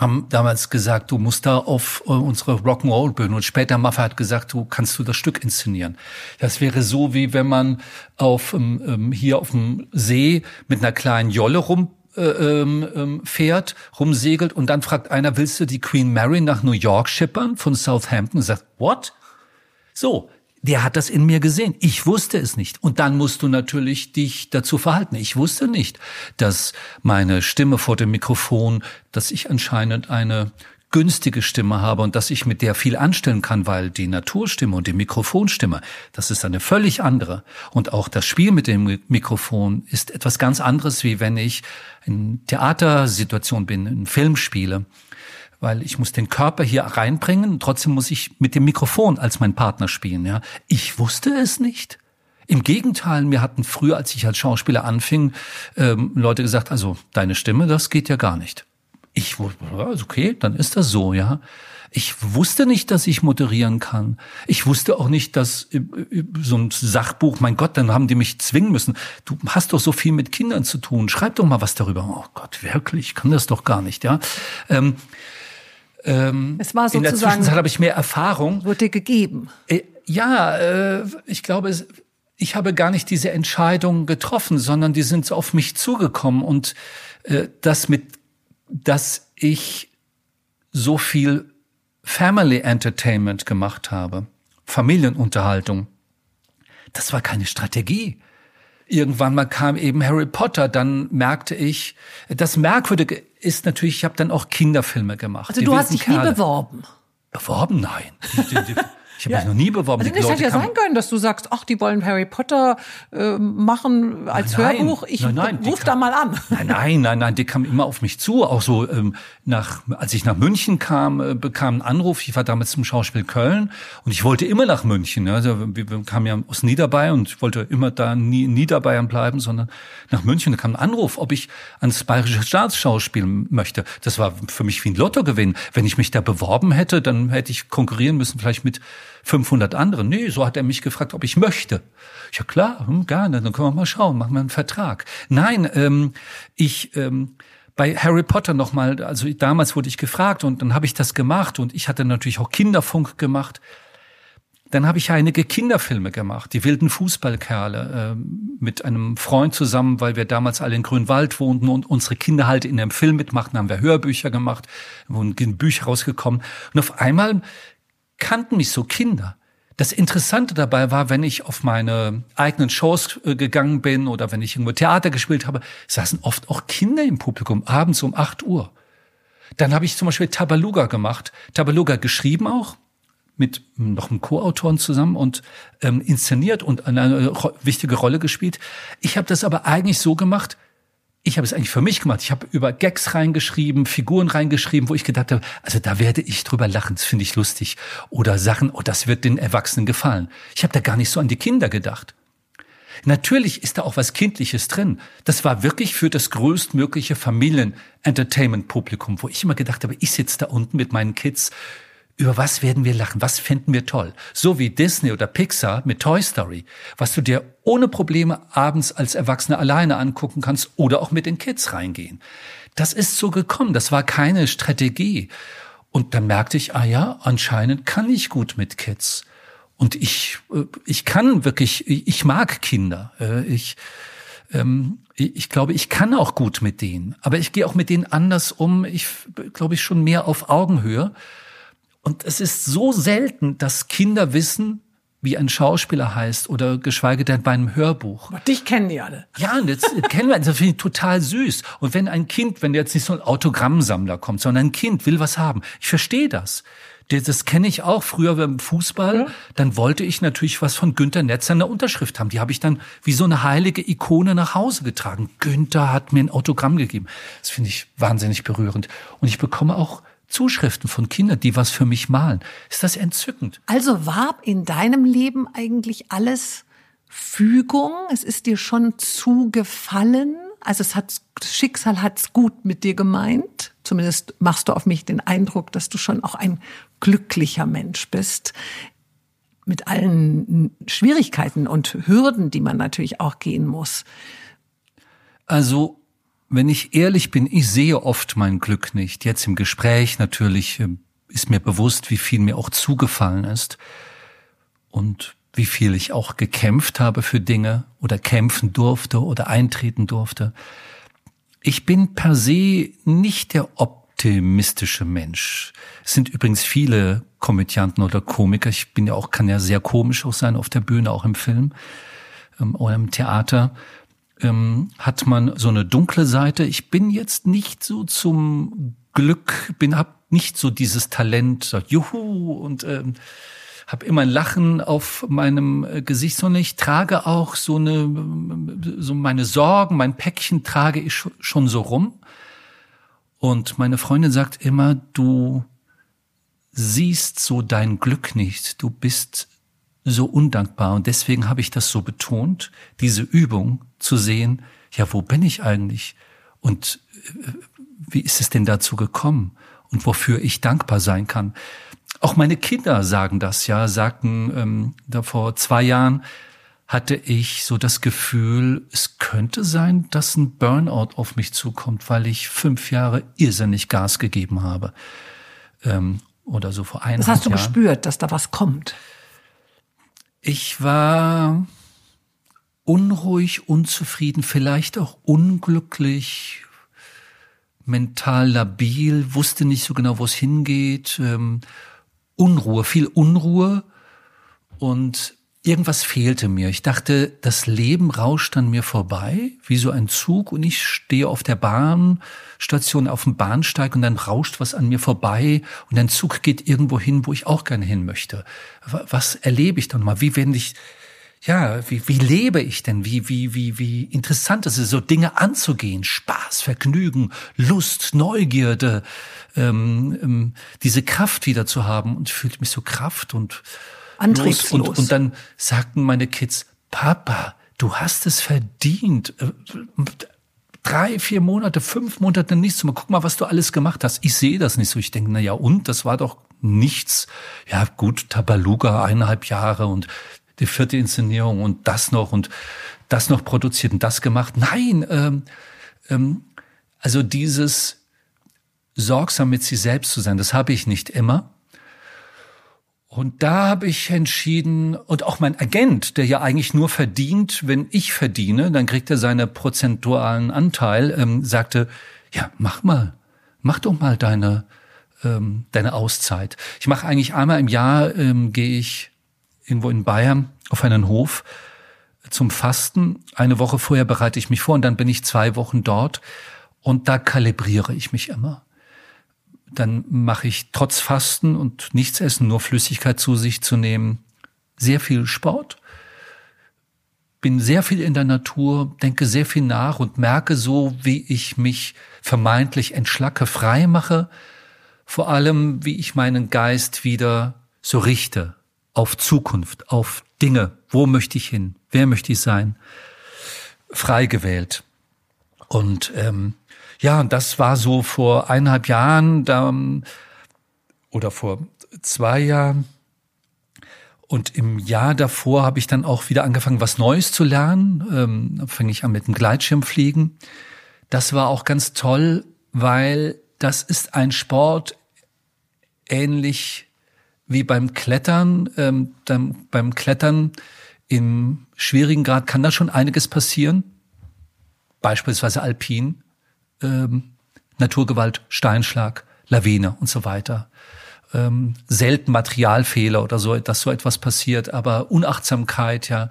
haben damals gesagt, du musst da auf äh, unsere Rock'n'Roll-Bühne. Und später Maffei hat gesagt, du kannst du das Stück inszenieren. Das wäre so, wie wenn man auf ähm, ähm hier auf dem See mit einer kleinen Jolle rum ähm, ähm, fährt, rumsegelt und dann fragt einer, willst du die Queen Mary nach New York schippern von Southampton? Und sagt, what? So, der hat das in mir gesehen. Ich wusste es nicht. Und dann musst du natürlich dich dazu verhalten. Ich wusste nicht, dass meine Stimme vor dem Mikrofon, dass ich anscheinend eine günstige Stimme habe und dass ich mit der viel anstellen kann, weil die Naturstimme und die Mikrofonstimme, das ist eine völlig andere. Und auch das Spiel mit dem Mikrofon ist etwas ganz anderes, wie wenn ich in Theatersituation bin, in Film spiele weil ich muss den Körper hier reinbringen trotzdem muss ich mit dem Mikrofon als mein Partner spielen. Ja, ich wusste es nicht. Im Gegenteil, mir hatten früher, als ich als Schauspieler anfing, ähm, Leute gesagt, also deine Stimme, das geht ja gar nicht. Ich wusste, okay, dann ist das so, ja. Ich wusste nicht, dass ich moderieren kann. Ich wusste auch nicht, dass äh, äh, so ein Sachbuch, mein Gott, dann haben die mich zwingen müssen. Du hast doch so viel mit Kindern zu tun. Schreib doch mal was darüber. Oh Gott, wirklich, ich kann das doch gar nicht, ja. Ähm, ähm, es war sozusagen, in der Zwischenzeit habe ich mehr Erfahrung. Wurde dir gegeben? Äh, ja, äh, ich glaube, ich habe gar nicht diese Entscheidung getroffen, sondern die sind auf mich zugekommen und äh, das mit, dass ich so viel Family Entertainment gemacht habe, Familienunterhaltung, das war keine Strategie irgendwann mal kam eben Harry Potter, dann merkte ich, das Merkwürdige ist natürlich, ich habe dann auch Kinderfilme gemacht. Also du hast dich Kerle. nie beworben. Beworben? Nein. Ich habe ja. mich noch nie beworben. Also das hätte ja sein können, dass du sagst, ach, die wollen Harry Potter äh, machen als nein, Hörbuch. Ich nein, nein, ruf da mal an. Nein, nein, nein, nein, die kamen immer auf mich zu. Auch so ähm, nach, als ich nach München kam, äh, bekam einen Anruf. Ich war damals zum Schauspiel Köln und ich wollte immer nach München. Also wir, wir kamen ja aus Niederbayern und ich wollte immer da nie Niederbayern bleiben, sondern nach München. Da kam ein Anruf, ob ich ans Bayerische Staatsschauspiel möchte. Das war für mich wie ein Lottogewinn. Wenn ich mich da beworben hätte, dann hätte ich konkurrieren müssen, vielleicht mit 500 anderen. Nee, so hat er mich gefragt, ob ich möchte. Ja klar, hm, gerne, dann können wir mal schauen, machen wir einen Vertrag. Nein, ähm, ich ähm, bei Harry Potter nochmal, also damals wurde ich gefragt und dann habe ich das gemacht und ich hatte natürlich auch Kinderfunk gemacht. Dann habe ich einige Kinderfilme gemacht, die wilden Fußballkerle, äh, mit einem Freund zusammen, weil wir damals alle in Grünwald wohnten und unsere Kinder halt in einem Film mitmachten, haben wir Hörbücher gemacht, wurden Bücher rausgekommen. Und auf einmal kannten mich so Kinder. Das Interessante dabei war, wenn ich auf meine eigenen Shows äh, gegangen bin oder wenn ich irgendwo Theater gespielt habe, saßen oft auch Kinder im Publikum, abends um acht Uhr. Dann habe ich zum Beispiel Tabaluga gemacht. Tabaluga geschrieben auch, mit noch einem Co-Autoren zusammen und ähm, inszeniert und eine wichtige Rolle gespielt. Ich habe das aber eigentlich so gemacht, ich habe es eigentlich für mich gemacht. Ich habe über Gags reingeschrieben, Figuren reingeschrieben, wo ich gedacht habe, also da werde ich drüber lachen, das finde ich lustig. Oder Sachen, oh, das wird den Erwachsenen gefallen. Ich habe da gar nicht so an die Kinder gedacht. Natürlich ist da auch was Kindliches drin. Das war wirklich für das größtmögliche Familien-Entertainment-Publikum, wo ich immer gedacht habe, ich sitze da unten mit meinen Kids über was werden wir lachen? Was finden wir toll? So wie Disney oder Pixar mit Toy Story, was du dir ohne Probleme abends als Erwachsener alleine angucken kannst oder auch mit den Kids reingehen. Das ist so gekommen. Das war keine Strategie. Und dann merkte ich, ah ja, anscheinend kann ich gut mit Kids. Und ich, äh, ich kann wirklich, ich mag Kinder. Äh, ich, ähm, ich glaube, ich kann auch gut mit denen. Aber ich gehe auch mit denen anders um. Ich glaube, ich schon mehr auf Augenhöhe. Und es ist so selten, dass Kinder wissen, wie ein Schauspieler heißt oder geschweige denn bei einem Hörbuch. Aber dich kennen die alle. Ja, und jetzt kennen wir, das finde ich total süß. Und wenn ein Kind, wenn jetzt nicht so ein Autogrammsammler kommt, sondern ein Kind will was haben, ich verstehe das. Das kenne ich auch früher beim Fußball. Ja. Dann wollte ich natürlich was von Günter Netzer in der Unterschrift haben. Die habe ich dann wie so eine heilige Ikone nach Hause getragen. Günther hat mir ein Autogramm gegeben. Das finde ich wahnsinnig berührend. Und ich bekomme auch Zuschriften von Kindern, die was für mich malen. Ist das entzückend? Also war in deinem Leben eigentlich alles Fügung? Es ist dir schon zugefallen? Also es hat, das Schicksal hat's gut mit dir gemeint? Zumindest machst du auf mich den Eindruck, dass du schon auch ein glücklicher Mensch bist. Mit allen Schwierigkeiten und Hürden, die man natürlich auch gehen muss. Also wenn ich ehrlich bin, ich sehe oft mein Glück nicht. Jetzt im Gespräch natürlich ähm, ist mir bewusst, wie viel mir auch zugefallen ist und wie viel ich auch gekämpft habe für Dinge oder kämpfen durfte oder eintreten durfte. Ich bin per se nicht der optimistische Mensch. Es sind übrigens viele Komödianten oder Komiker. Ich bin ja auch, kann ja sehr komisch auch sein auf der Bühne, auch im Film ähm, oder im Theater ähm, hat man so eine dunkle Seite. Ich bin jetzt nicht so zum Glück, bin hab nicht so dieses Talent, so, juhu und ähm, habe immer ein Lachen auf meinem äh, Gesicht, sondern ich trage auch so eine, so meine Sorgen, mein Päckchen trage ich schon so rum. Und meine Freundin sagt immer, du siehst so dein Glück nicht, du bist so undankbar. Und deswegen habe ich das so betont, diese Übung zu sehen, ja, wo bin ich eigentlich? Und äh, wie ist es denn dazu gekommen? Und wofür ich dankbar sein kann. Auch meine Kinder sagen das, ja, sagten ähm, da vor zwei Jahren, hatte ich so das Gefühl, es könnte sein, dass ein Burnout auf mich zukommt, weil ich fünf Jahre irrsinnig Gas gegeben habe. Ähm, oder so vor einem Jahr. Das hast du Jahren. gespürt, dass da was kommt. Ich war unruhig, unzufrieden, vielleicht auch unglücklich, mental labil, wusste nicht so genau, wo es hingeht, ähm, Unruhe, viel Unruhe. Und irgendwas fehlte mir. Ich dachte, das Leben rauscht an mir vorbei, wie so ein Zug, und ich stehe auf der Bahnstation, auf dem Bahnsteig, und dann rauscht was an mir vorbei, und ein Zug geht irgendwo hin, wo ich auch gerne hin möchte. Was erlebe ich dann mal? Wie wende ich, ja, wie, wie lebe ich denn? Wie, wie, wie, wie interessant ist es, so Dinge anzugehen? Spaß, Vergnügen, Lust, Neugierde, ähm, ähm, diese Kraft wieder zu haben, und fühlt mich so Kraft und, Antriebslos. Und, und dann sagten meine Kids, Papa, du hast es verdient. Äh, drei, vier Monate, fünf Monate nichts. Guck mal, was du alles gemacht hast. Ich sehe das nicht so. Ich denke, na ja, und das war doch nichts. Ja, gut, Tabaluga, eineinhalb Jahre und die vierte Inszenierung und das noch und das noch produziert und das gemacht. Nein, ähm, ähm, also dieses sorgsam mit sich selbst zu sein, das habe ich nicht immer. Und da habe ich entschieden, und auch mein Agent, der ja eigentlich nur verdient, wenn ich verdiene, dann kriegt er seine prozentualen Anteil, ähm, sagte, ja, mach mal, mach doch mal deine, ähm, deine Auszeit. Ich mache eigentlich einmal im Jahr, ähm, gehe ich irgendwo in Bayern auf einen Hof zum Fasten. Eine Woche vorher bereite ich mich vor und dann bin ich zwei Wochen dort und da kalibriere ich mich immer dann mache ich trotz Fasten und nichts essen, nur Flüssigkeit zu sich zu nehmen, sehr viel Sport, bin sehr viel in der Natur, denke sehr viel nach und merke so, wie ich mich vermeintlich entschlacke, frei mache, vor allem, wie ich meinen Geist wieder so richte auf Zukunft, auf Dinge, wo möchte ich hin, wer möchte ich sein, frei gewählt. Und ähm, ja, und das war so vor eineinhalb Jahren da, oder vor zwei Jahren. Und im Jahr davor habe ich dann auch wieder angefangen, was Neues zu lernen. Ähm, fange ich an mit dem Gleitschirmfliegen. Das war auch ganz toll, weil das ist ein Sport ähnlich wie beim Klettern. Ähm, dann, beim Klettern im schwierigen Grad kann da schon einiges passieren. Beispielsweise Alpin, ähm, Naturgewalt, Steinschlag, Lawine und so weiter. Ähm, selten Materialfehler oder so, dass so etwas passiert, aber Unachtsamkeit, ja.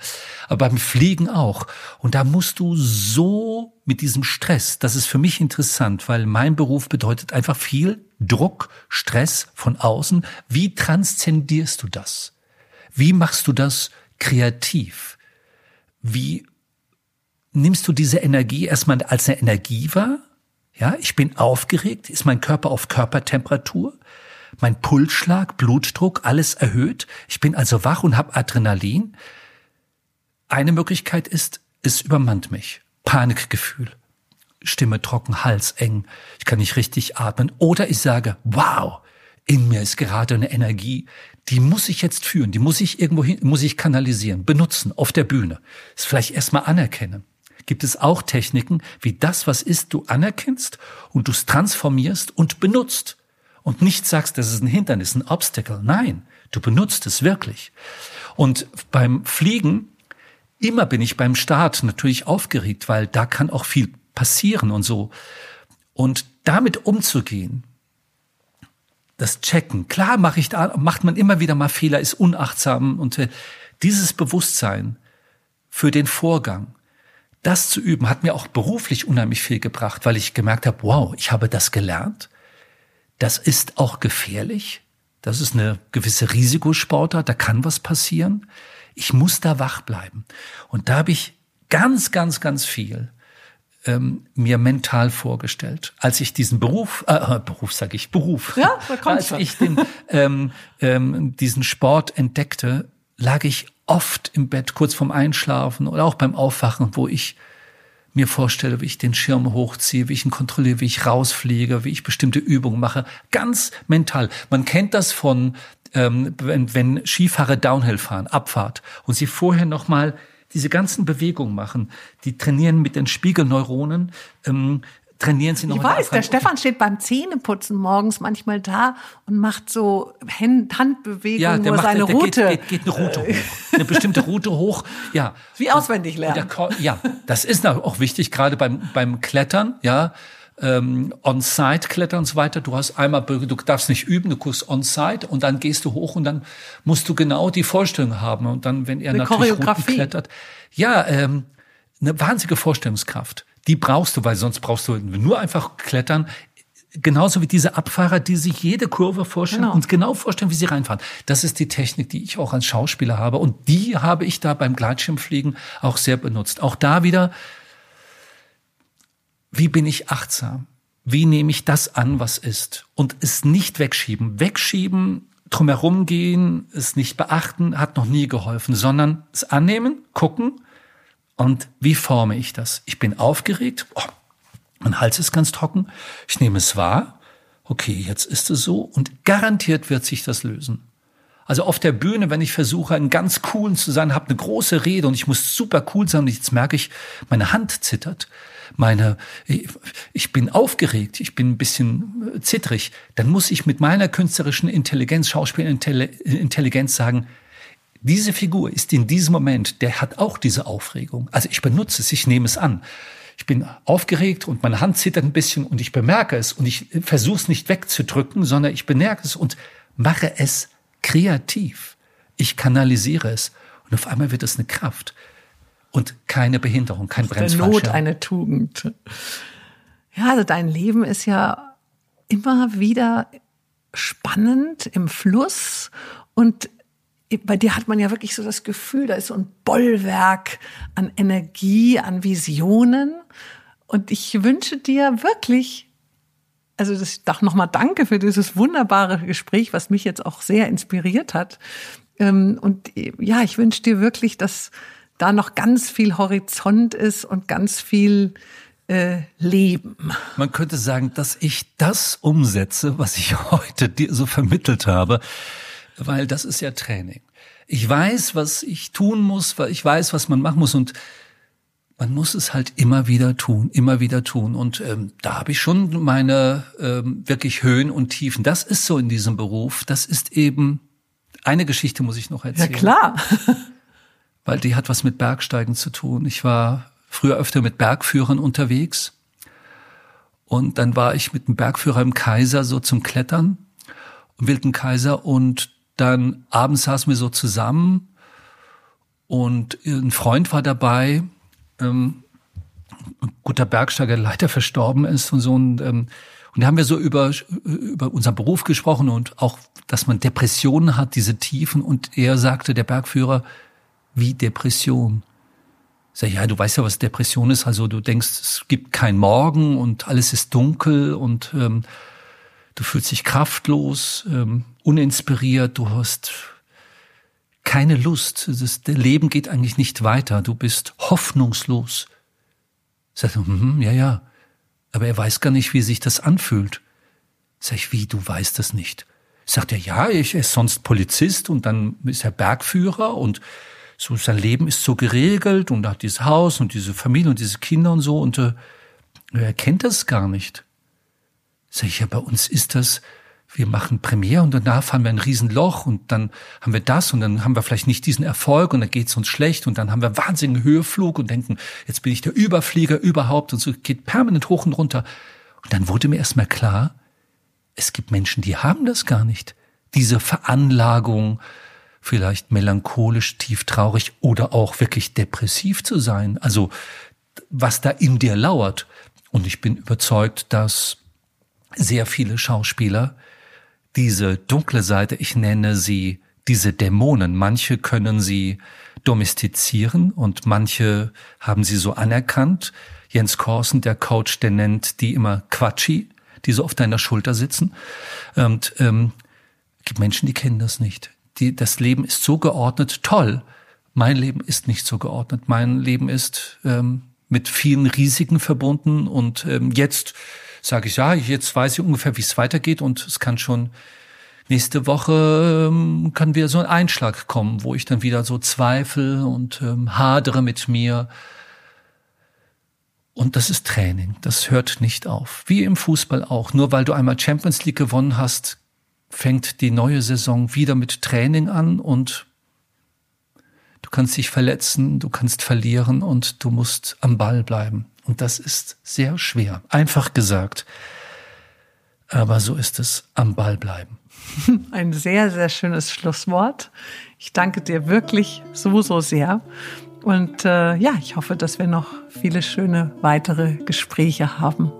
Aber beim Fliegen auch. Und da musst du so mit diesem Stress, das ist für mich interessant, weil mein Beruf bedeutet einfach viel Druck, Stress von außen. Wie transzendierst du das? Wie machst du das kreativ? Wie nimmst du diese Energie erstmal als eine Energie wahr? Ja, ich bin aufgeregt, ist mein Körper auf Körpertemperatur, mein Pulsschlag, Blutdruck, alles erhöht. Ich bin also wach und habe Adrenalin. Eine Möglichkeit ist, es übermannt mich. Panikgefühl. Stimme trocken, Hals eng. Ich kann nicht richtig atmen. Oder ich sage, wow, in mir ist gerade eine Energie, die muss ich jetzt führen, die muss ich irgendwo hin, muss ich kanalisieren, benutzen, auf der Bühne. Das vielleicht erstmal anerkennen gibt es auch Techniken, wie das, was ist, du anerkennst und du es transformierst und benutzt. Und nicht sagst, das ist ein Hindernis, ein Obstacle. Nein, du benutzt es wirklich. Und beim Fliegen, immer bin ich beim Start natürlich aufgeregt, weil da kann auch viel passieren und so. Und damit umzugehen, das Checken, klar mache ich da, macht man immer wieder mal Fehler, ist unachtsam und äh, dieses Bewusstsein für den Vorgang, das zu üben, hat mir auch beruflich unheimlich viel gebracht, weil ich gemerkt habe, wow, ich habe das gelernt. Das ist auch gefährlich. Das ist eine gewisse Risikosportart, da kann was passieren. Ich muss da wach bleiben. Und da habe ich ganz, ganz, ganz viel ähm, mir mental vorgestellt, als ich diesen Beruf, äh, äh Beruf sage ich, Beruf, ja, als schon. ich den, ähm, ähm, diesen Sport entdeckte, lag ich oft im Bett kurz vorm Einschlafen oder auch beim Aufwachen, wo ich mir vorstelle, wie ich den Schirm hochziehe, wie ich ihn kontrolliere, wie ich rausfliege, wie ich bestimmte Übungen mache. Ganz mental. Man kennt das von, ähm, wenn, wenn Skifahrer Downhill fahren, Abfahrt, und sie vorher nochmal diese ganzen Bewegungen machen. Die trainieren mit den Spiegelneuronen, ähm, trainieren Sie noch Ich weiß, der Stefan steht beim Zähneputzen morgens manchmal da und macht so Handbewegungen, ja, der wo macht, seine der Route. Geht, geht, geht eine Route hoch. Eine bestimmte Route hoch. Ja. Wie auswendig lernen. Ja, das ist auch wichtig, gerade beim, beim Klettern, ja. Ähm, on-site klettern und so weiter. Du hast einmal, du darfst nicht üben, du guckst on-site und dann gehst du hoch und dann musst du genau die Vorstellung haben. Und dann, wenn er eine natürlich Routen klettert, ja, ähm, eine wahnsinnige Vorstellungskraft die brauchst du, weil sonst brauchst du nur einfach klettern. Genauso wie diese Abfahrer, die sich jede Kurve vorstellen genau. und genau vorstellen, wie sie reinfahren. Das ist die Technik, die ich auch als Schauspieler habe. Und die habe ich da beim Gleitschirmfliegen auch sehr benutzt. Auch da wieder, wie bin ich achtsam? Wie nehme ich das an, was ist? Und es nicht wegschieben. Wegschieben, drumherum gehen, es nicht beachten, hat noch nie geholfen, sondern es annehmen, gucken, und wie forme ich das? Ich bin aufgeregt, oh, mein Hals ist ganz trocken, ich nehme es wahr, okay, jetzt ist es so. Und garantiert wird sich das lösen. Also auf der Bühne, wenn ich versuche, ein ganz coolen zu sein, habe eine große Rede und ich muss super cool sein und jetzt merke ich, meine Hand zittert, meine, ich bin aufgeregt, ich bin ein bisschen äh, zittrig, dann muss ich mit meiner künstlerischen Intelligenz, Schauspielintelligenz sagen, diese Figur ist in diesem Moment, der hat auch diese Aufregung. Also ich benutze es, ich nehme es an. Ich bin aufgeregt und meine Hand zittert ein bisschen und ich bemerke es und ich versuche es nicht wegzudrücken, sondern ich bemerke es und mache es kreativ. Ich kanalisiere es und auf einmal wird es eine Kraft und keine Behinderung, kein Bremsfallschirm. Der Not eine Tugend. Ja, also dein Leben ist ja immer wieder spannend im Fluss und bei dir hat man ja wirklich so das Gefühl, da ist so ein Bollwerk an Energie, an Visionen. Und ich wünsche dir wirklich, also das, doch nochmal danke für dieses wunderbare Gespräch, was mich jetzt auch sehr inspiriert hat. Ähm, und ja, ich wünsche dir wirklich, dass da noch ganz viel Horizont ist und ganz viel äh, Leben. Man könnte sagen, dass ich das umsetze, was ich heute dir so vermittelt habe weil das ist ja Training. Ich weiß, was ich tun muss, weil ich weiß, was man machen muss und man muss es halt immer wieder tun, immer wieder tun. Und ähm, da habe ich schon meine ähm, wirklich Höhen und Tiefen. Das ist so in diesem Beruf. Das ist eben eine Geschichte muss ich noch erzählen. Ja, klar. Weil die hat was mit Bergsteigen zu tun. Ich war früher öfter mit Bergführern unterwegs. Und dann war ich mit einem Bergführer im Kaiser so zum Klettern, im Wilden Kaiser. Und dann abends saßen wir so zusammen und ein Freund war dabei, ähm, ein guter Bergsteiger, der leider verstorben ist und so. Und, ähm, und da haben wir so über, über unseren Beruf gesprochen und auch, dass man Depressionen hat, diese Tiefen. Und er sagte, der Bergführer, wie Depression. Sag ich, ja, du weißt ja, was Depression ist. Also du denkst, es gibt kein Morgen und alles ist dunkel und ähm, du fühlst dich kraftlos, ähm, uninspiriert, du hast keine Lust. Das, der Leben geht eigentlich nicht weiter. Du bist hoffnungslos. Sag ich, hm, ja, ja. Aber er weiß gar nicht, wie sich das anfühlt. Sag ich, wie, du weißt das nicht? Sagt er, ja, ich ist sonst Polizist und dann ist er Bergführer und so sein Leben ist so geregelt und er hat dieses Haus und diese Familie und diese Kinder und so und äh, er kennt das gar nicht. Sag ich, ja, bei uns ist das, wir machen Premiere und danach fahren wir ein Riesenloch und dann haben wir das und dann haben wir vielleicht nicht diesen Erfolg und dann geht's uns schlecht und dann haben wir wahnsinnigen Höheflug und denken, jetzt bin ich der Überflieger überhaupt und so geht permanent hoch und runter. Und dann wurde mir erstmal klar, es gibt Menschen, die haben das gar nicht. Diese Veranlagung, vielleicht melancholisch, tieftraurig oder auch wirklich depressiv zu sein. Also was da in dir lauert. Und ich bin überzeugt, dass sehr viele Schauspieler diese dunkle Seite, ich nenne sie diese Dämonen, manche können sie domestizieren und manche haben sie so anerkannt. Jens Korsen, der Coach, der nennt die immer Quatschi, die so auf deiner Schulter sitzen. Und ähm, gibt Menschen, die kennen das nicht. Die, das Leben ist so geordnet, toll. Mein Leben ist nicht so geordnet. Mein Leben ist ähm, mit vielen Risiken verbunden und ähm, jetzt sage ich, ja, jetzt weiß ich ungefähr, wie es weitergeht und es kann schon nächste Woche ähm, kann wieder so ein Einschlag kommen, wo ich dann wieder so zweifle und ähm, hadere mit mir. Und das ist Training, das hört nicht auf. Wie im Fußball auch. Nur weil du einmal Champions League gewonnen hast, fängt die neue Saison wieder mit Training an und du kannst dich verletzen, du kannst verlieren und du musst am Ball bleiben. Und das ist sehr schwer. Einfach gesagt. Aber so ist es am Ball bleiben. Ein sehr, sehr schönes Schlusswort. Ich danke dir wirklich so, so sehr. Und äh, ja, ich hoffe, dass wir noch viele schöne weitere Gespräche haben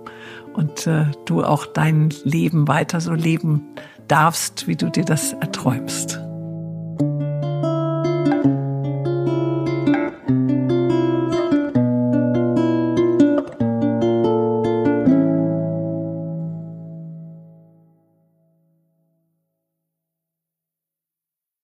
und äh, du auch dein Leben weiter so leben darfst, wie du dir das erträumst.